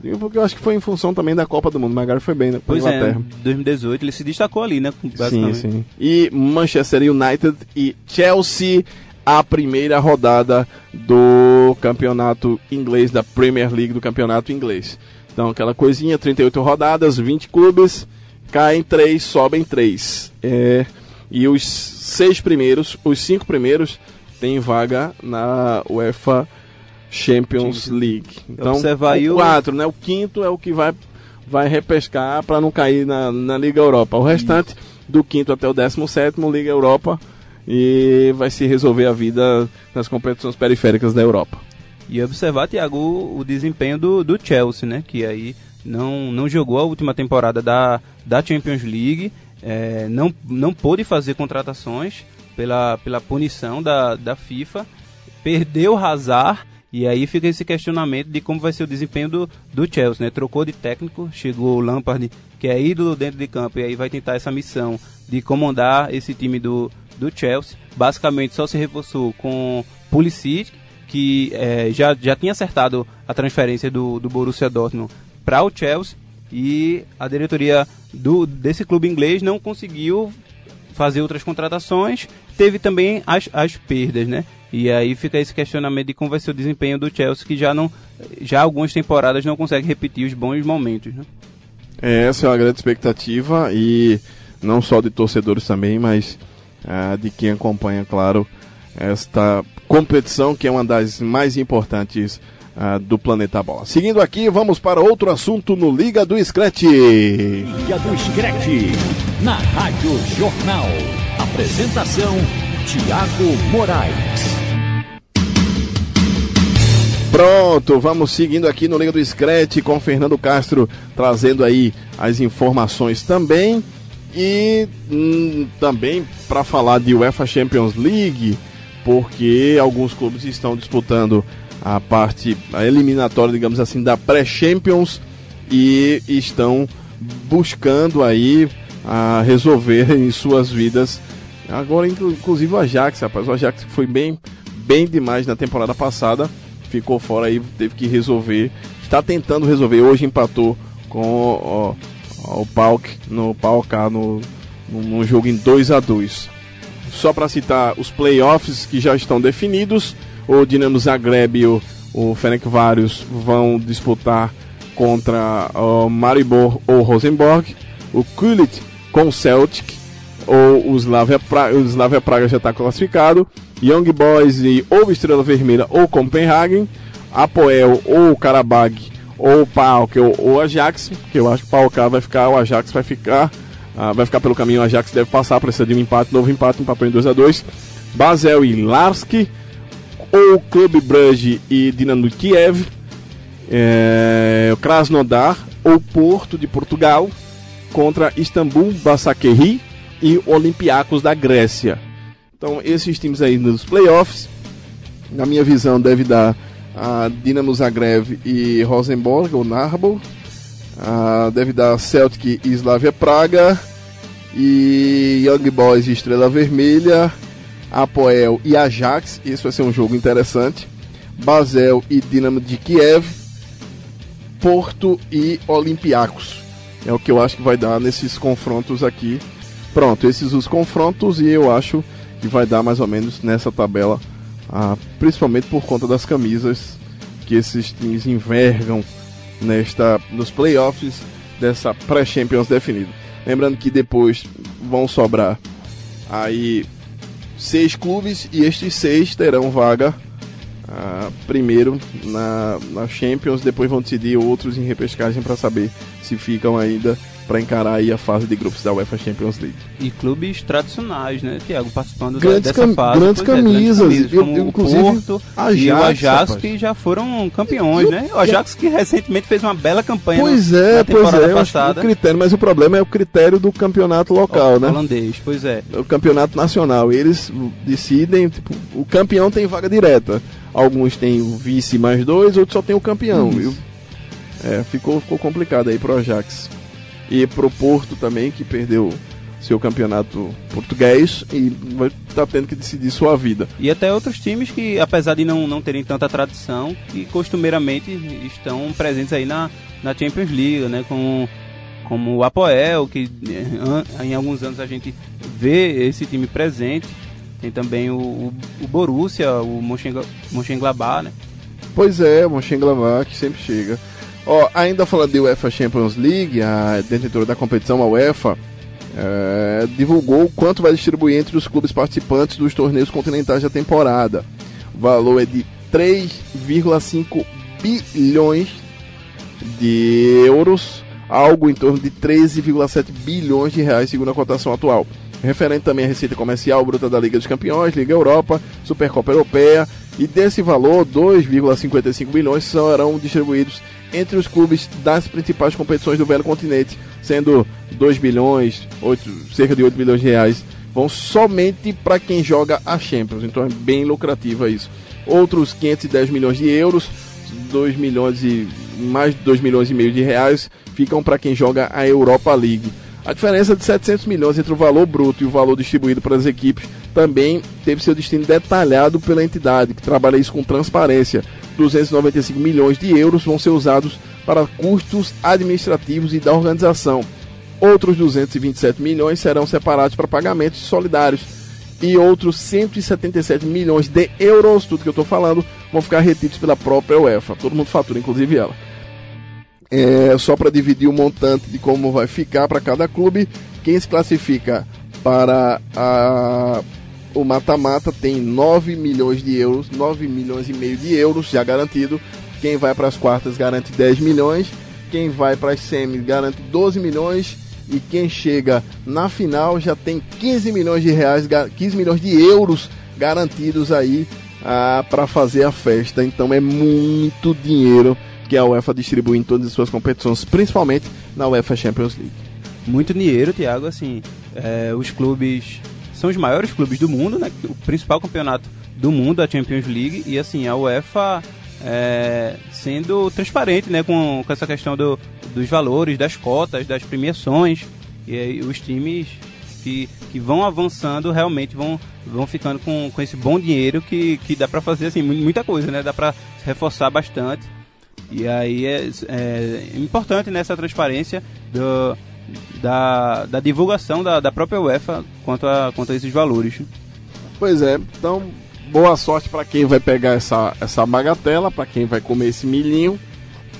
time, porque eu acho que foi em função também da Copa do Mundo. O Maguire foi bem né, Pois é, Inglaterra. 2018 ele se destacou ali, né? Sim, sim. E Manchester United e Chelsea, a primeira rodada do campeonato inglês, da Premier League do campeonato inglês. Então, aquela coisinha, 38 rodadas, 20 clubes, caem 3, sobem 3. É, e os seis primeiros, os cinco primeiros, têm vaga na UEFA Champions League. Então, Observar aí o o- 4, né? O quinto é o que vai, vai repescar para não cair na, na Liga Europa. O restante, do quinto até o décimo sétimo, Liga Europa. E vai se resolver a vida nas competições periféricas da Europa. E observar, Thiago, o, o desempenho do, do Chelsea, né? Que aí não, não jogou a última temporada da, da Champions League, é, não, não pôde fazer contratações pela, pela punição da, da FIFA, perdeu o Hazard, e aí fica esse questionamento de como vai ser o desempenho do, do Chelsea, né? Trocou de técnico, chegou o Lampard, que é ídolo dentro de campo, e aí vai tentar essa missão de comandar esse time do, do Chelsea. Basicamente só se reforçou com Pulisic, que eh, já, já tinha acertado a transferência do, do Borussia Dortmund para o Chelsea e a diretoria do, desse clube inglês não conseguiu fazer outras contratações, teve também as, as perdas, né? E aí fica esse questionamento de como vai ser o desempenho do Chelsea, que já não já algumas temporadas não consegue repetir os bons momentos, né? É, Essa é uma grande expectativa e não só de torcedores também, mas ah, de quem acompanha, claro, esta competição que é uma das mais importantes ah, do planeta Bola. Seguindo aqui, vamos para outro assunto no Liga do Scratch. Liga do Screte, na Rádio Jornal. Apresentação: Tiago Moraes. Pronto, vamos seguindo aqui no Liga do Scratch com Fernando Castro trazendo aí as informações também. E hum, também para falar de UEFA Champions League, porque alguns clubes estão disputando a parte a eliminatória, digamos assim, da pré-Champions e estão buscando aí a resolver em suas vidas. Agora, inclu- inclusive o Ajax, rapaz, o Ajax foi bem, bem demais na temporada passada, ficou fora aí, teve que resolver. Está tentando resolver. Hoje empatou com o Pauk no Pauk no, no, num jogo em 2 a 2 Só para citar os playoffs que já estão definidos, o Dinamo Zagreb e o, o Ferencváros vão disputar contra o Maribor ou Rosenborg, o Kulit com o Celtic, ou o Slavia Praga, o Slavia Praga já está classificado, Young Boys e ou Estrela Vermelha ou Copenhagen, Apoel ou Karabag ou PAOK ou, ou Ajax, que eu acho que PAOK vai ficar, o Ajax vai ficar, ah, vai ficar pelo caminho, o Ajax deve passar, precisa de um empate, novo empate, empatou em 2 a 2 Basel e Larski, ou Clube Brugge e Dinamo Kiev, é, Krasnodar ou Porto de Portugal contra Istambul, Basaksehir e Olympiacos da Grécia. Então esses times aí nos playoffs, na minha visão, deve dar a Dinamo Zagreb e Rosenborg ou Narbol, Ah, deve dar Celtic e Slavia Praga e Young Boys e Estrela Vermelha, Apoel e Ajax, esse vai ser um jogo interessante. Basel e Dinamo de Kiev, Porto e Olympiacos. É o que eu acho que vai dar nesses confrontos aqui. Pronto, esses os confrontos e eu acho que vai dar mais ou menos nessa tabela, ah, principalmente por conta das camisas que esses times envergam nesta nos playoffs dessa pré-Champions definido. Lembrando que depois vão sobrar aí seis clubes e estes seis terão vaga ah, primeiro na, na Champions, depois vão decidir outros em repescagem para saber se ficam ainda para encarar aí a fase de grupos da UEFA Champions League. E clubes tradicionais, né, Tiago, participando da- Grandes dessa cam- fase. grandes Pois é, camisas. Eu- como eu, o inclusive, Porto e o Ajax, Ajax, rapaz. que já foram campeões, E o- né? O Ajax que recentemente fez uma bela campanha Pois no- é, na pois temporada é, eu acho que passada. o critério, mas o problema é o critério do campeonato local, né? Holandês, pois é. o campeonato nacional. Eles decidem, tipo, o campeão tem vaga direta. Alguns têm o vice mais dois, outros só tem o campeão, viu? É, ficou, ficou complicado aí pro Ajax. E pro Porto também, que perdeu seu campeonato português e vai estar tendo que decidir sua vida. E até outros times que, apesar de não, não terem tanta tradição, que costumeiramente estão presentes aí na, na Champions League, né? Com, como o Apoel, que eh, em alguns anos a gente vê esse time presente. Tem também o, o, o Borussia, o Mönchengladbach, né? Pois é, o Mönchengladbach que sempre chega. Ó, ainda falando de UEFA Champions League, a detentora da competição, a UEFA, é, divulgou quanto vai distribuir entre os clubes participantes dos torneios continentais da temporada. O valor é de 3,5 bilhões de euros, algo em torno de 13,7 bilhões de reais, segundo a cotação atual. Referente também à receita comercial bruta da Liga dos Campeões, Liga Europa, Supercopa Europeia, e desse valor, 2,55 bilhões serão distribuídos entre os clubes das principais competições do velho continente, sendo 2 bilhões, 8, cerca de 8 bilhões de reais, vão somente para quem joga a Champions. Então é bem lucrativa isso. Outros 510 milhões de euros, 2 milhões e mais de 2 milhões e meio de reais ficam para quem joga a Europa League. A diferença de 700 milhões entre o valor bruto e o valor distribuído para as equipes também teve seu destino detalhado pela entidade, que trabalha isso com transparência. 295 milhões de euros vão ser usados para custos administrativos e da organização. Outros 227 milhões serão separados para pagamentos solidários. E outros 177 milhões de euros, tudo que eu estou falando, vão ficar retidos pela própria UEFA. Todo mundo fatura, inclusive ela. É, só para dividir o montante de como vai ficar para cada clube, quem se classifica para a o mata-mata tem 9 milhões de euros, 9 milhões e meio de euros já garantido. Quem vai para as quartas garante 10 milhões, quem vai para as semis garante 12 milhões e quem chega na final já tem 15 milhões de reais, 15 milhões de euros garantidos aí ah, para fazer a festa. Então é muito dinheiro que a UEFA distribui em todas as suas competições, principalmente na UEFA Champions League. Muito dinheiro, Thiago, assim, é, os clubes são os maiores clubes do mundo, né? O principal campeonato do mundo, a Champions League, e assim, a UEFA é, sendo transparente, né, com, com essa questão do, dos valores, das cotas, das premiações, e aí os times que, que vão avançando realmente vão, vão ficando com, com esse bom dinheiro que, que dá para fazer assim muita coisa, né? Dá para reforçar bastante. E aí é, é importante nessa transparência do, da, da divulgação da, da própria UEFA quanto a, quanto a esses valores. Pois é, então boa sorte para quem vai pegar essa, essa bagatela, para quem vai comer esse milhinho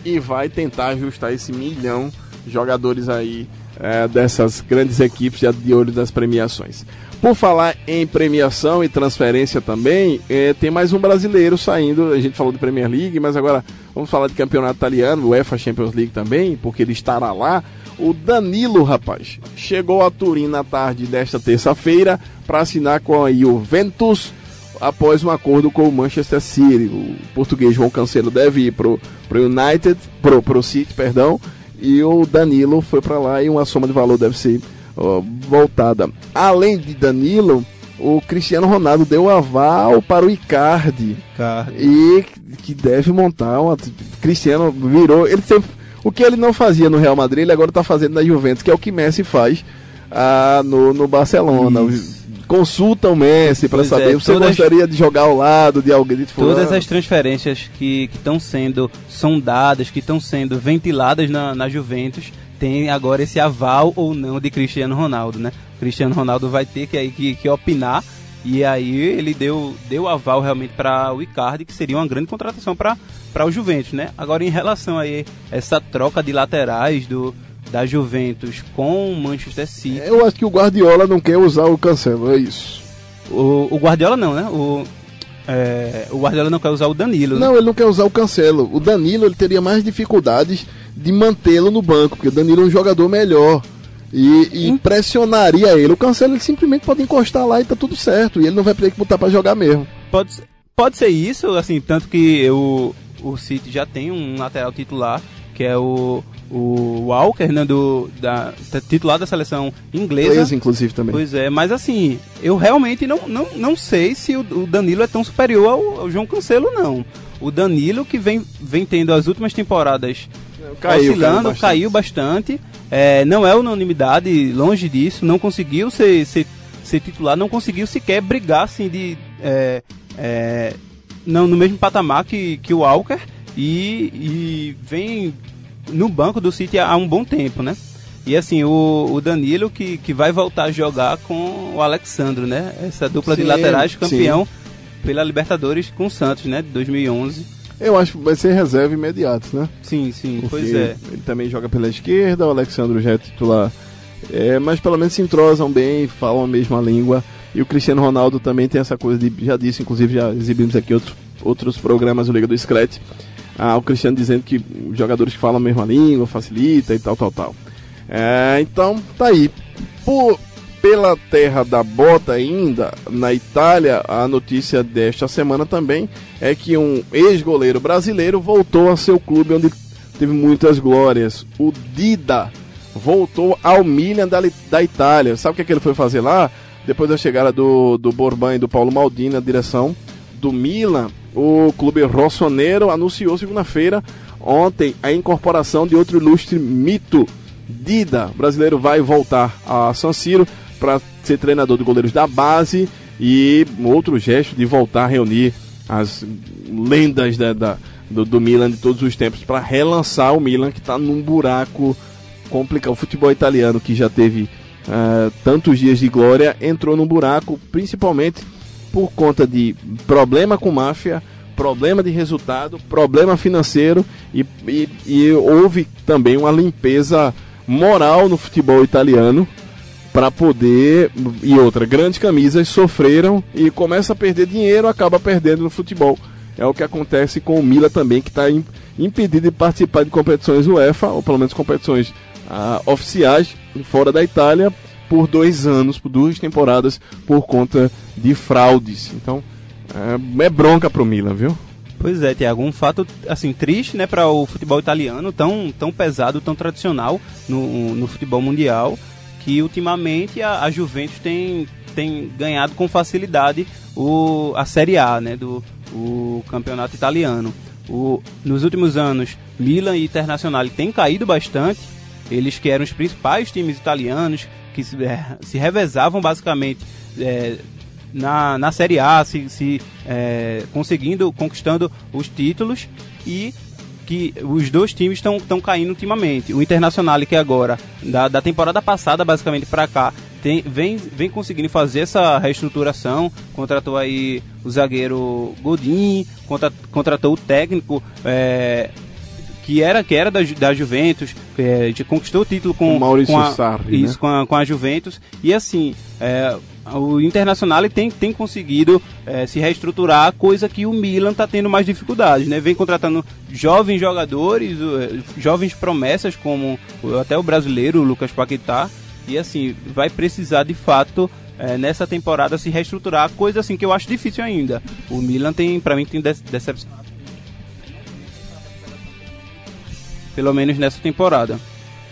e vai tentar ajustar esse milhão jogadores aí é, dessas grandes equipes de olho das premiações. Por falar em premiação e transferência também, é, tem mais um brasileiro saindo. A gente falou de Premier League, mas agora vamos falar de campeonato italiano, UEFA Champions League também, porque ele estará lá. O Danilo, rapaz, chegou a Turim na tarde desta terça-feira para assinar com a Juventus após um acordo com o Manchester City. O português João Cancelo deve ir pro, pro United, pro, pro City, perdão, e o Danilo foi para lá e uma soma de valor deve ser ó, voltada. Além de Danilo, o Cristiano Ronaldo deu aval para o Icardi, Icardi. e que deve montar uma Cristiano virou, ele sempre o que ele não fazia no Real Madrid, ele agora está fazendo na Juventus, que é o que Messi faz ah, no, no Barcelona. Isso. Consulta o Messi para saber é, você gostaria de jogar ao lado de alguém de Todas as transferências que estão sendo sondadas, que estão sendo ventiladas na, na Juventus, tem agora esse aval ou não de Cristiano Ronaldo, né? Cristiano Ronaldo vai ter que, aí, que, que opinar e aí ele deu, deu aval realmente para o Icardi, que seria uma grande contratação para o Juventus, né? Agora em relação a essa troca de laterais do da Juventus com o Manchester City. Eu acho que o Guardiola não quer usar o Cancelo, é isso. O, o Guardiola não, né? O, é, o Guardiola não quer usar o Danilo. Né? Não, ele não quer usar o Cancelo. O Danilo ele teria mais dificuldades de mantê-lo no banco, porque o Danilo é um jogador melhor e, e pressionaria ele. O Cancelo ele simplesmente pode encostar lá e tá tudo certo. E ele não vai ter que botar para jogar mesmo. Pode, pode ser isso, assim, tanto que o, o City já tem um lateral titular, que é o, o Walker, né, do, da, titular da seleção inglesa. Inglesa, inclusive, também. Pois é, mas assim, eu realmente não, não, não sei se o, o Danilo é tão superior ao, ao, João Cancelo, não. O Danilo, que vem, vem tendo as últimas temporadas caiu, oscilando, caiu bastante. caiu bastante é, não é unanimidade, longe disso, não conseguiu ser, ser, ser titular, não conseguiu sequer brigar assim de. É, é, não, no mesmo patamar que, que o Walker e, e vem no banco do City há um bom tempo, né? E assim, o, o Danilo que, que vai voltar a jogar com o Alexandro, né? Essa dupla Sim, de laterais campeão sim. pela Libertadores com o Santos, né? De 2011. Eu acho que vai ser reserva imediato, né? Sim, sim, Porque pois é. Ele também joga pela esquerda, o Alexandre já é titular. É, mas pelo menos se entrosam bem, falam a mesma língua. E o Cristiano Ronaldo também tem essa coisa de. Já disse, inclusive já exibimos aqui outros, outros programas do Liga do Scratch. Ah, o Cristiano dizendo que os jogadores que falam a mesma língua facilita e tal, tal, tal. É, então, tá aí. Por, pela terra da bota ainda, na Itália, a notícia desta semana também é que um ex-goleiro brasileiro voltou a seu clube onde teve muitas glórias. O Dida voltou ao Milan da, da Itália. Sabe o que, é que ele foi fazer lá? Depois da chegada do, do Borban e do Paulo Maldini na direção do Milan, o clube rossonero anunciou segunda-feira, ontem, a incorporação de outro ilustre mito. Dida, brasileiro vai voltar a San Siro para ser treinador de goleiros da base e outro gesto de voltar a reunir as lendas da, da- do, do Milan de todos os tempos para relançar o Milan que está num buraco complicado. O futebol italiano que já teve ah, tantos dias de glória entrou num buraco, principalmente por conta de problema com máfia, problema de resultado, problema financeiro e, e, e houve também uma limpeza moral no futebol italiano para poder e outra grandes camisas sofreram e começa a perder dinheiro acaba perdendo no futebol. É o que acontece com o Mila também que está impedido de participar de competições UEFA ou pelo menos competições ah, oficiais fora da Itália por dois anos por duas temporadas por conta de fraudes. Então é, é bronca pro Milan viu? Pois é, Tiago, um fato assim triste, né, para o futebol italiano, tão, tão pesado, tão tradicional no, no futebol mundial, que ultimamente a, a Juventus tem, tem ganhado com facilidade o, a Série A, né, do o campeonato italiano. O, nos últimos anos, Milan e Internacional têm caído bastante. Eles que eram os principais times italianos, que se, eh, se revezavam basicamente eh, na, na Série A, se, se é, conseguindo, conquistando os títulos e que os dois times estão caindo ultimamente. O Internacional, que agora, da, da temporada passada basicamente para cá, tem, vem, vem conseguindo fazer essa reestruturação, contratou aí o zagueiro Godin, contra, contratou o técnico é, que era que era da, da Juventus, é, conquistou o título com, O Maurício com a, Sarri, isso, né? com, a, com a Juventus e assim é, o Internacional tem, tem conseguido é, se reestruturar, coisa que o Milan está tendo mais dificuldades, né? Vem contratando jovens jogadores, o- jovens promessas como até o brasileiro o Lucas Paquetá e assim vai precisar de fato é, nessa temporada se reestruturar, coisa assim que eu acho difícil ainda. O Milan tem, para mim, tem dece- decepcionado. Pelo menos nessa temporada.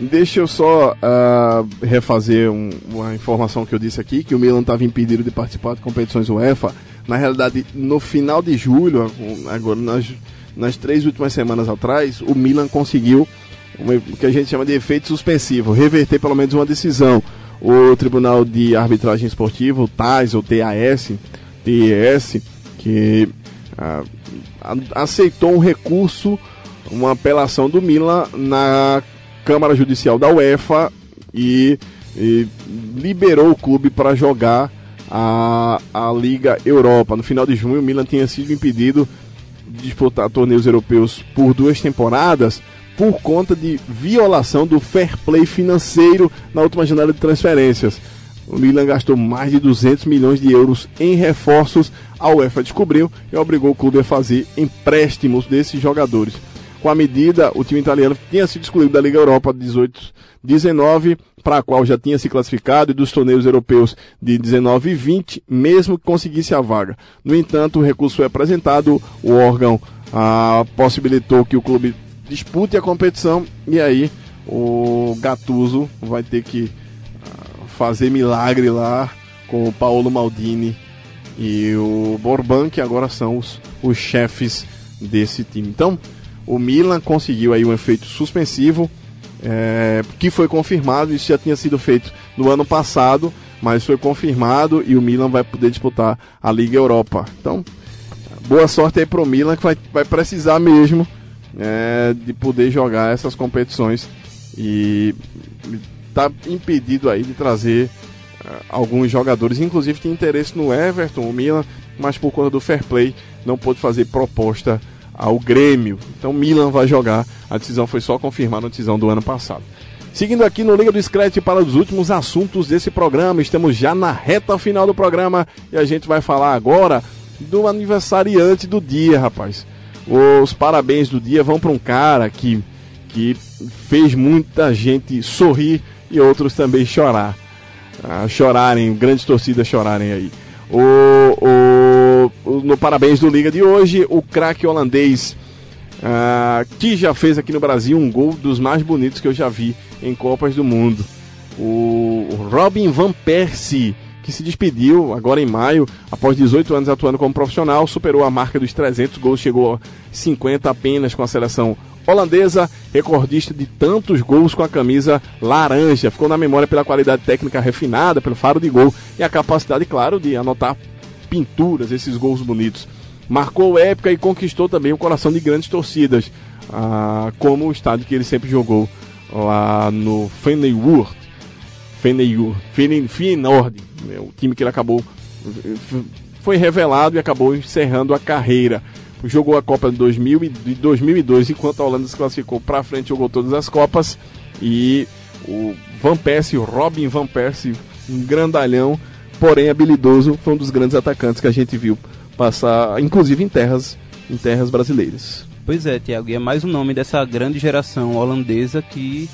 Deixa eu só ah, refazer um- uma informação que eu disse aqui, que o Milan estava impedido de participar de competições UEFA. Na realidade, no final de julho, agora nas, nas três últimas semanas atrás, o Milan conseguiu o que a gente chama de efeito suspensivo, reverter pelo menos uma decisão. O Tribunal de Arbitragem Esportiva, o TAS, ou TAS, TES, que a- aceitou um recurso, uma apelação do Milan na Câmara Judicial da UEFA e, e liberou o clube para jogar a, a Liga Europa. No final de junho, o Milan tinha sido impedido de disputar torneios europeus por duas temporadas por conta de violação do fair play financeiro na última janela de transferências. O Milan gastou mais de 200 milhões de euros em reforços. A UEFA descobriu e obrigou o clube a fazer empréstimos desses jogadores. Com a medida, o time italiano tinha sido excluído da Liga Europa 18-19, para a qual já tinha se classificado, e dos torneios europeus de 19 e 20, mesmo que conseguisse a vaga. No entanto, o recurso foi apresentado, o órgão ah, possibilitou que o clube dispute a competição, e aí o Gattuso vai ter que ah, fazer milagre lá com o Paulo Maldini e o Borban, que agora são os, os chefes desse time. Então, o Milan conseguiu aí um efeito suspensivo é, que foi confirmado, isso já tinha sido feito no ano passado, mas foi confirmado e o Milan vai poder disputar a Liga Europa. Então, boa sorte aí pro Milan que vai, vai precisar mesmo é, de poder jogar essas competições e tá impedido aí de trazer uh, alguns jogadores, inclusive tem interesse no Everton, o Milan, mas por conta do fair play não pôde fazer proposta ao Grêmio. Então Milan vai jogar. A decisão foi só confirmada na decisão do ano passado. Seguindo aqui no Liga do Scratch para os últimos assuntos desse programa, estamos já na reta final do programa e a gente vai falar agora do aniversariante do dia, rapaz. Os parabéns do dia vão para um cara que, que fez muita gente sorrir e outros também chorar. Ah, chorarem, grandes torcidas chorarem aí. O, o, no parabéns do Liga de hoje, o craque holandês ah, que já fez aqui no Brasil um gol dos mais bonitos que eu já vi em Copas do Mundo. O, o Robin Van Persie que se despediu agora em maio, após 18 anos atuando como profissional, superou a marca dos 300 gols, chegou a 50 apenas com a seleção holandesa, recordista de tantos gols com a camisa laranja. Ficou na memória pela qualidade técnica refinada, pelo faro de gol e a capacidade, claro, de anotar pinturas, esses gols bonitos. Marcou época e conquistou também o coração de grandes torcidas, ah, como o estádio que ele sempre jogou lá no Feyenoord. Feyenoord, Feyenoord, né, o time que ele acabou foi revelado e acabou encerrando a carreira. Jogou a Copa de 2000 e de 2002, enquanto a Holanda se classificou para frente, jogou todas as Copas. E o Van Persie, o Robin Van Persie, um grandalhão, porém habilidoso, foi um dos grandes atacantes que a gente viu passar, inclusive em terras, em terras brasileiras. Pois é, Tiago, e é mais um nome dessa grande geração holandesa que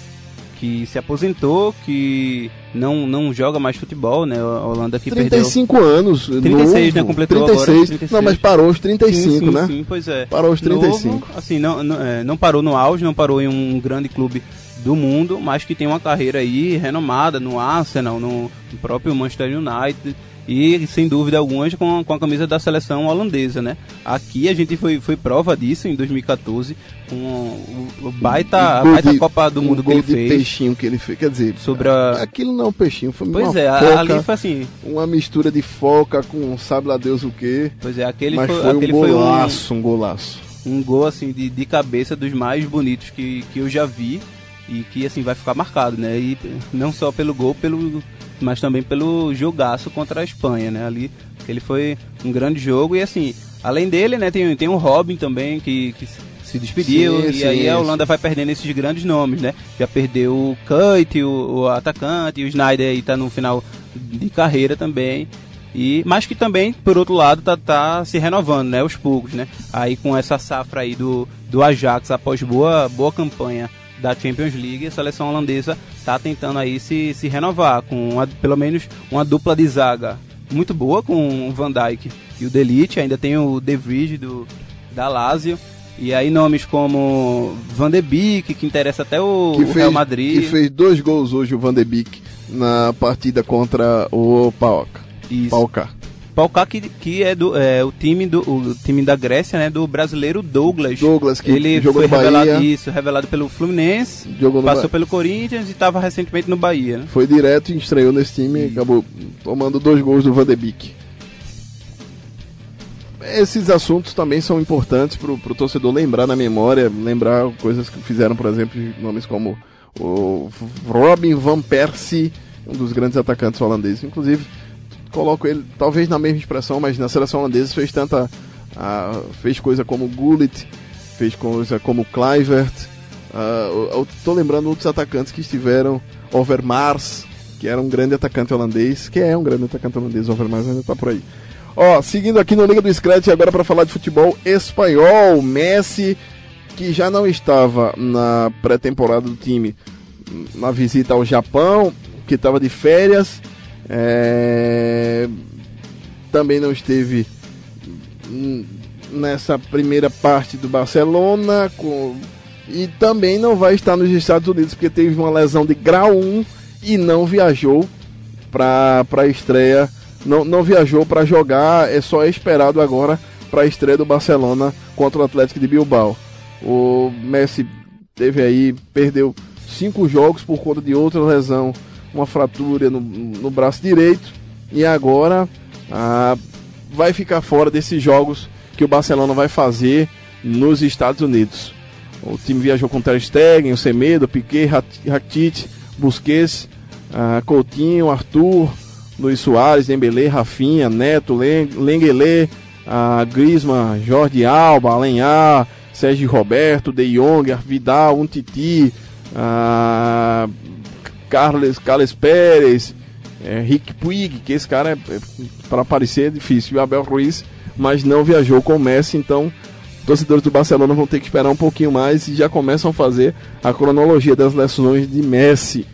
que se aposentou, que não, não joga mais futebol, né? A Holanda que 35 perdeu... anos. 36, novo, né? Completou 36. agora. 36. Não, mas parou aos 35, sim, sim, né? Sim, pois é. Parou aos 35. Novo, assim, não, não, é, não parou no auge, não parou em um grande clube do mundo, mas que tem uma carreira aí renomada no Arsenal, no próprio Manchester United e sem dúvida alguma com, com a camisa da seleção holandesa, né? Aqui a gente foi, foi prova disso em 2014 com o, o baita, a baita de, Copa do Mundo que ele fez. peixinho que ele fez, quer dizer, sobre a... aquilo não é um peixinho, foi pois uma é, foca, ali foi assim, uma mistura de foca com sabe lá Deus o que. Pois é, aquele mas foi, foi aquele um foi golaço, um, um golaço. Um gol assim de, de cabeça dos mais bonitos que, que eu já vi e que assim vai ficar marcado, né? E não só pelo gol, pelo mas também pelo jogaço contra a Espanha, né? Ali ele foi um grande jogo e assim, além dele, né, tem, tem o Robin também que, que se despediu Sim, e sim, aí a sim. Holanda vai perdendo esses grandes nomes, né? Já perdeu o Kuyt, o, o atacante, o Snyder aí tá no final de carreira também. E, mas que também, por outro lado, tá, tá se renovando, né? Aos poucos, né? Aí com essa safra aí do, do Ajax após boa, boa campanha da Champions League, a seleção holandesa está tentando aí se, se renovar com uma, pelo menos uma dupla de zaga muito boa com o Van Dijk e o Delite, ainda tem o De Vrij do da Lazio e aí nomes como Van de Beek, que interessa até o, o Real Madrid. Que fez dois gols hoje o Van de Beek na partida contra o Paok. Isso. Paukar. Paukar que, que é, do, é o time do o time da Grécia, né, do brasileiro Douglas. Douglas que ele jogou foi no revelado Bahia. isso, revelado pelo Fluminense, passou Ba- pelo Corinthians e estava recentemente no Bahia, né? Foi direto e estreou nesse time e acabou tomando dois gols do Van de Beek. Esses assuntos também são importantes para o torcedor lembrar na memória, lembrar coisas que fizeram, por exemplo, nomes como o Robin Van Persie, um dos grandes atacantes holandeses. Inclusive, coloco ele talvez na mesma expressão, mas na seleção holandesa fez tanta. ah, fez coisa como Gullit, fez coisa como Kluivert. ah, eu- tô lembrando outros atacantes que estiveram, Overmars, que era um grande atacante holandês, que é um grande atacante holandês, Overmars ainda tá por aí. Ó, seguindo aqui no Liga do Scratch agora para falar de futebol espanhol, Messi, que já não estava na pré-temporada do time na visita ao Japão, que estava de férias, é, também não esteve nessa primeira parte do Barcelona com- e também não vai estar nos Estados Unidos porque teve uma lesão de grau 1 e não viajou para a estreia, não, não viajou para jogar, é só esperado agora para a estreia do Barcelona contra o Atlético de Bilbao. O Messi teve aí, perdeu cinco jogos por conta de outra lesão, uma fratura no, no braço direito. E agora ah, vai ficar fora desses jogos que o Barcelona vai fazer nos Estados Unidos. O time viajou com Ter Stegen, o Semedo, Piquet, Rakitic, Busquets, ah, Coutinho, Arthur, Luiz Soares, Dembélé, Rafinha, Neto, Lengele, ah, Griezmann, Jorge Alba, Alenhar, Sérgio Roberto, De Jong, Vidal, Untiti, ah, Carles, Carles Pérez, é, Rick Puig, que esse cara é, é para aparecer é difícil, e o Abel Ruiz, mas não viajou com o Messi, então torcedores do Barcelona vão ter que esperar um pouquinho mais e já começam a fazer a cronologia das lesões de Messi.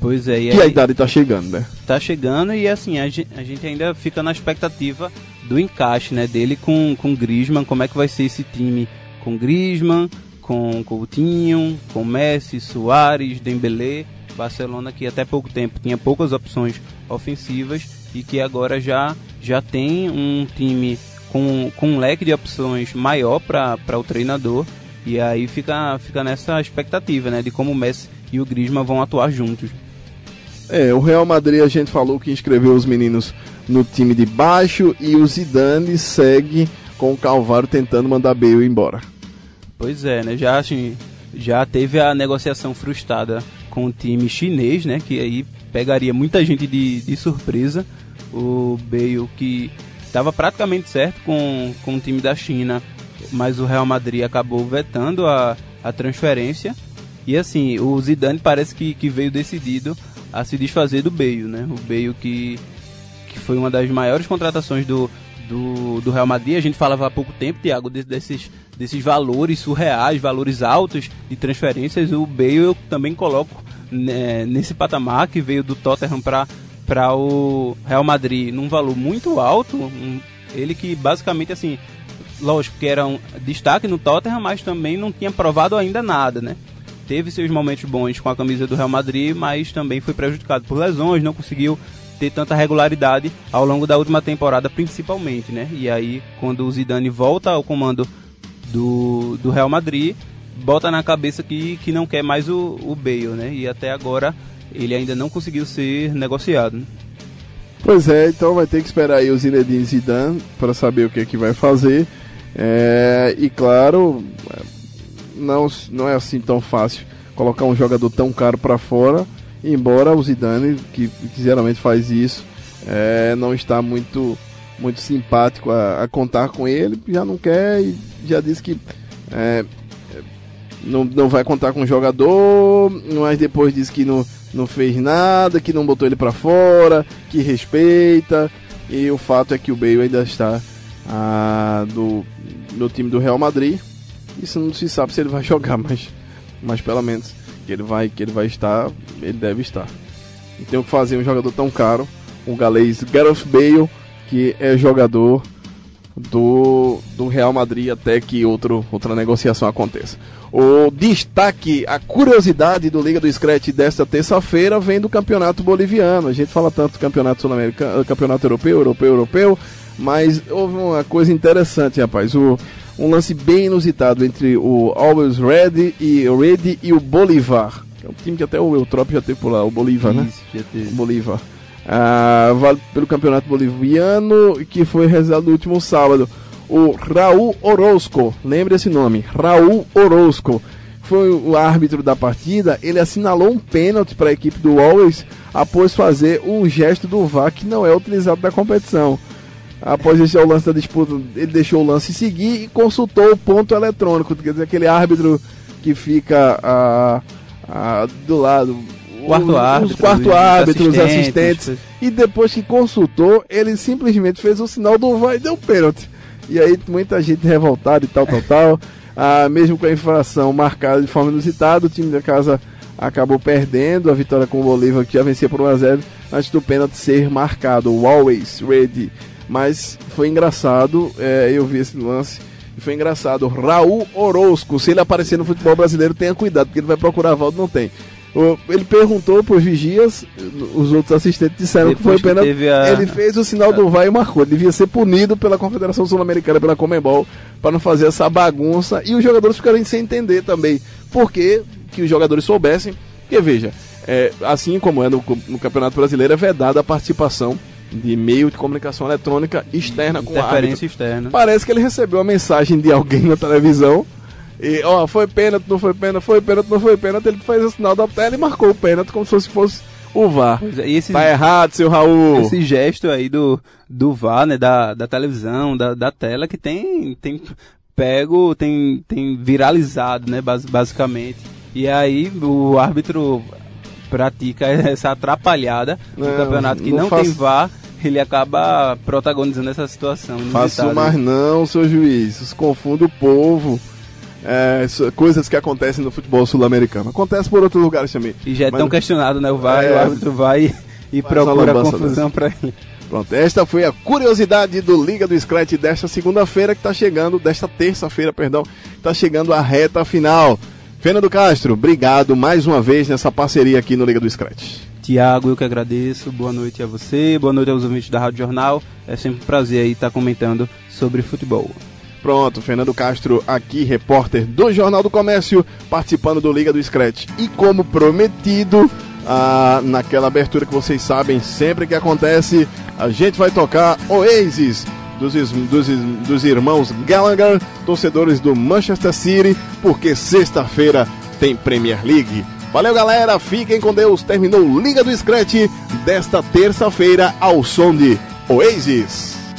Pois é, e aí, a idade está chegando, né? Tá chegando e assim, a gente, a gente, ainda fica na expectativa do encaixe, né, dele com com Griezmann, como é que vai ser esse time com Griezmann, com Coutinho, com Messi, Soares, Dembélé, Barcelona que até pouco tempo tinha poucas opções ofensivas e que agora já já tem um time com, com um leque de opções maior para o treinador e aí fica, fica nessa expectativa, né, de como o Messi e o Griezmann vão atuar juntos. É, o Real Madrid a gente falou que inscreveu os meninos no time de baixo e o Zidane segue com o Calvário tentando mandar Bale embora. Pois é, né? Já assim, já teve a negociação frustrada com o time chinês, né? Que aí pegaria muita gente de, de surpresa. O Bale que estava praticamente certo com, com o time da China, mas o Real Madrid acabou vetando a, a transferência. E assim, o Zidane parece que, que veio decidido a se desfazer do Bale, né? O Bale que, que foi uma das maiores contratações do, do, do Real Madrid. A gente falava há pouco tempo, Thiago, desses, desses valores surreais, valores altos de transferências. O Bale eu também coloco né, nesse patamar que veio do Tottenham para o Real Madrid num valor muito alto. Um, ele que basicamente assim, lógico que era um destaque no Tottenham, mas também não tinha provado ainda nada, né? teve seus momentos bons com a camisa do Real Madrid, mas também foi prejudicado por lesões, não conseguiu ter tanta regularidade ao longo da última temporada, principalmente, né? E aí, quando o Zidane volta ao comando do, do Real Madrid, bota na cabeça que, que não quer mais o, o Bale, né? E até agora ele ainda não conseguiu ser negociado. Né? Pois é, então vai ter que esperar aí o Zinedine Zidane para saber o que é que vai fazer. É, e claro, não, não é assim tão fácil colocar um jogador tão caro para fora, embora o Zidane, que, que geralmente faz isso, é, não está muito muito simpático a, a, contar com ele, já não quer e já disse que é, não, não vai contar com o jogador, mas depois disse que não, não fez nada, que não botou ele para fora, que respeita. E o fato é que o Bale ainda está do, no time do Real Madrid. Isso não se sabe se ele vai jogar, mas, mas pelo menos que ele vai que ele vai estar, ele deve estar. Não tem o que fazer um jogador tão caro, um galês Gareth Bale, que é jogador do, do Real Madrid até que outro, outra negociação aconteça. O destaque, a curiosidade do Liga do Scratch desta terça-feira vem do campeonato boliviano. A gente fala tanto do campeonato sul-americano, campeonato europeu, europeu, europeu, mas houve uma coisa interessante, rapaz. O, um lance bem inusitado entre o Always Ready e, Ready e o Bolivar. É um time que até o Eutrop já teve por lá, o Bolivar, né? Isso, né? O Bolivar. Ah, vale pelo Campeonato Boliviano, que foi realizado no último sábado. O Raul Orozco, lembre esse nome, Raul Orozco, foi o árbitro da partida. Ele assinalou um pênalti para a equipe do Always após fazer um gesto do VAR que não é utilizado na competição. Após deixar o lance da disputa, ele deixou o lance seguir e consultou o ponto eletrônico, quer dizer, aquele árbitro que fica a, a, do lado. Quarto árbitro, os quarto árbitros, os assistentes. E depois que consultou, ele simplesmente fez o sinal do vai e deu pênalti. E aí muita gente revoltada e tal, tal, tal. Ah, mesmo com a infração marcada de forma inusitada, o time da casa acabou perdendo a vitória com o Bolívar, que já vencia por 1x0, antes do pênalti ser marcado. O Always Ready mas foi engraçado, é, eu vi esse lance. Foi engraçado. Raul Orozco, se ele aparecer no futebol brasileiro, tenha cuidado, porque ele vai procurar Valdo, não tem. Ele perguntou para os vigias, os outros assistentes disseram Depois que foi pena. A... Ele fez o sinal do vai e marcou. Ele devia ser punido pela Confederação Sul-Americana, pela Comembol, para não fazer essa bagunça. E os jogadores ficaram sem entender também. Porque que os jogadores soubessem Porque veja, é, assim como é no, no Campeonato Brasileiro, é vedada a participação de meio de comunicação eletrônica externa com. Interferência externa. Parece que ele recebeu a mensagem de alguém na televisão. E, ó, foi pênalti, não foi pênalti, foi pênalti, não foi pênalti. Ele fez o sinal da tela e marcou o pênalti como se fosse, o VAR. É, e esse, Tá errado, seu Raul. esse gesto aí do, do VAR, né, da, da televisão, da, da tela, que tem, tem pego, tem, tem viralizado, né, bas- basicamente. E aí o árbitro pratica essa atrapalhada no campeonato que não não, faço- tem VAR, ele acaba protagonizando essa situação. Faço mais não, seu juiz. Isso confunde o povo. É, coisas que acontecem no futebol sul-americano. Acontece por outros lugares também. E já é Mas- tão questionado, né, o VAR, É. o árbitro vai e, e procura confusão pra ele. Pronto, esta foi a curiosidade do Liga do Scratch desta segunda-feira que está chegando, desta terça-feira, perdão, está chegando a reta final. Fernando Castro, obrigado mais uma vez nessa parceria aqui no Liga do Scratch. Tiago, eu que agradeço. Boa noite a você, boa noite aos ouvintes da Rádio Jornal. É sempre um prazer aí estar comentando sobre futebol. Pronto, Fernando Castro aqui, repórter do Jornal do Comércio, participando do Liga do Scratch. E como prometido, ah, naquela abertura que vocês sabem, sempre que acontece, a gente vai tocar Oasis dos, dos, dos irmãos Gallagher, torcedores do Manchester City, porque sexta-feira tem Premier League. Valeu, galera, fiquem com Deus. Terminou Liga do Scratch desta terça-feira ao som de Oasis.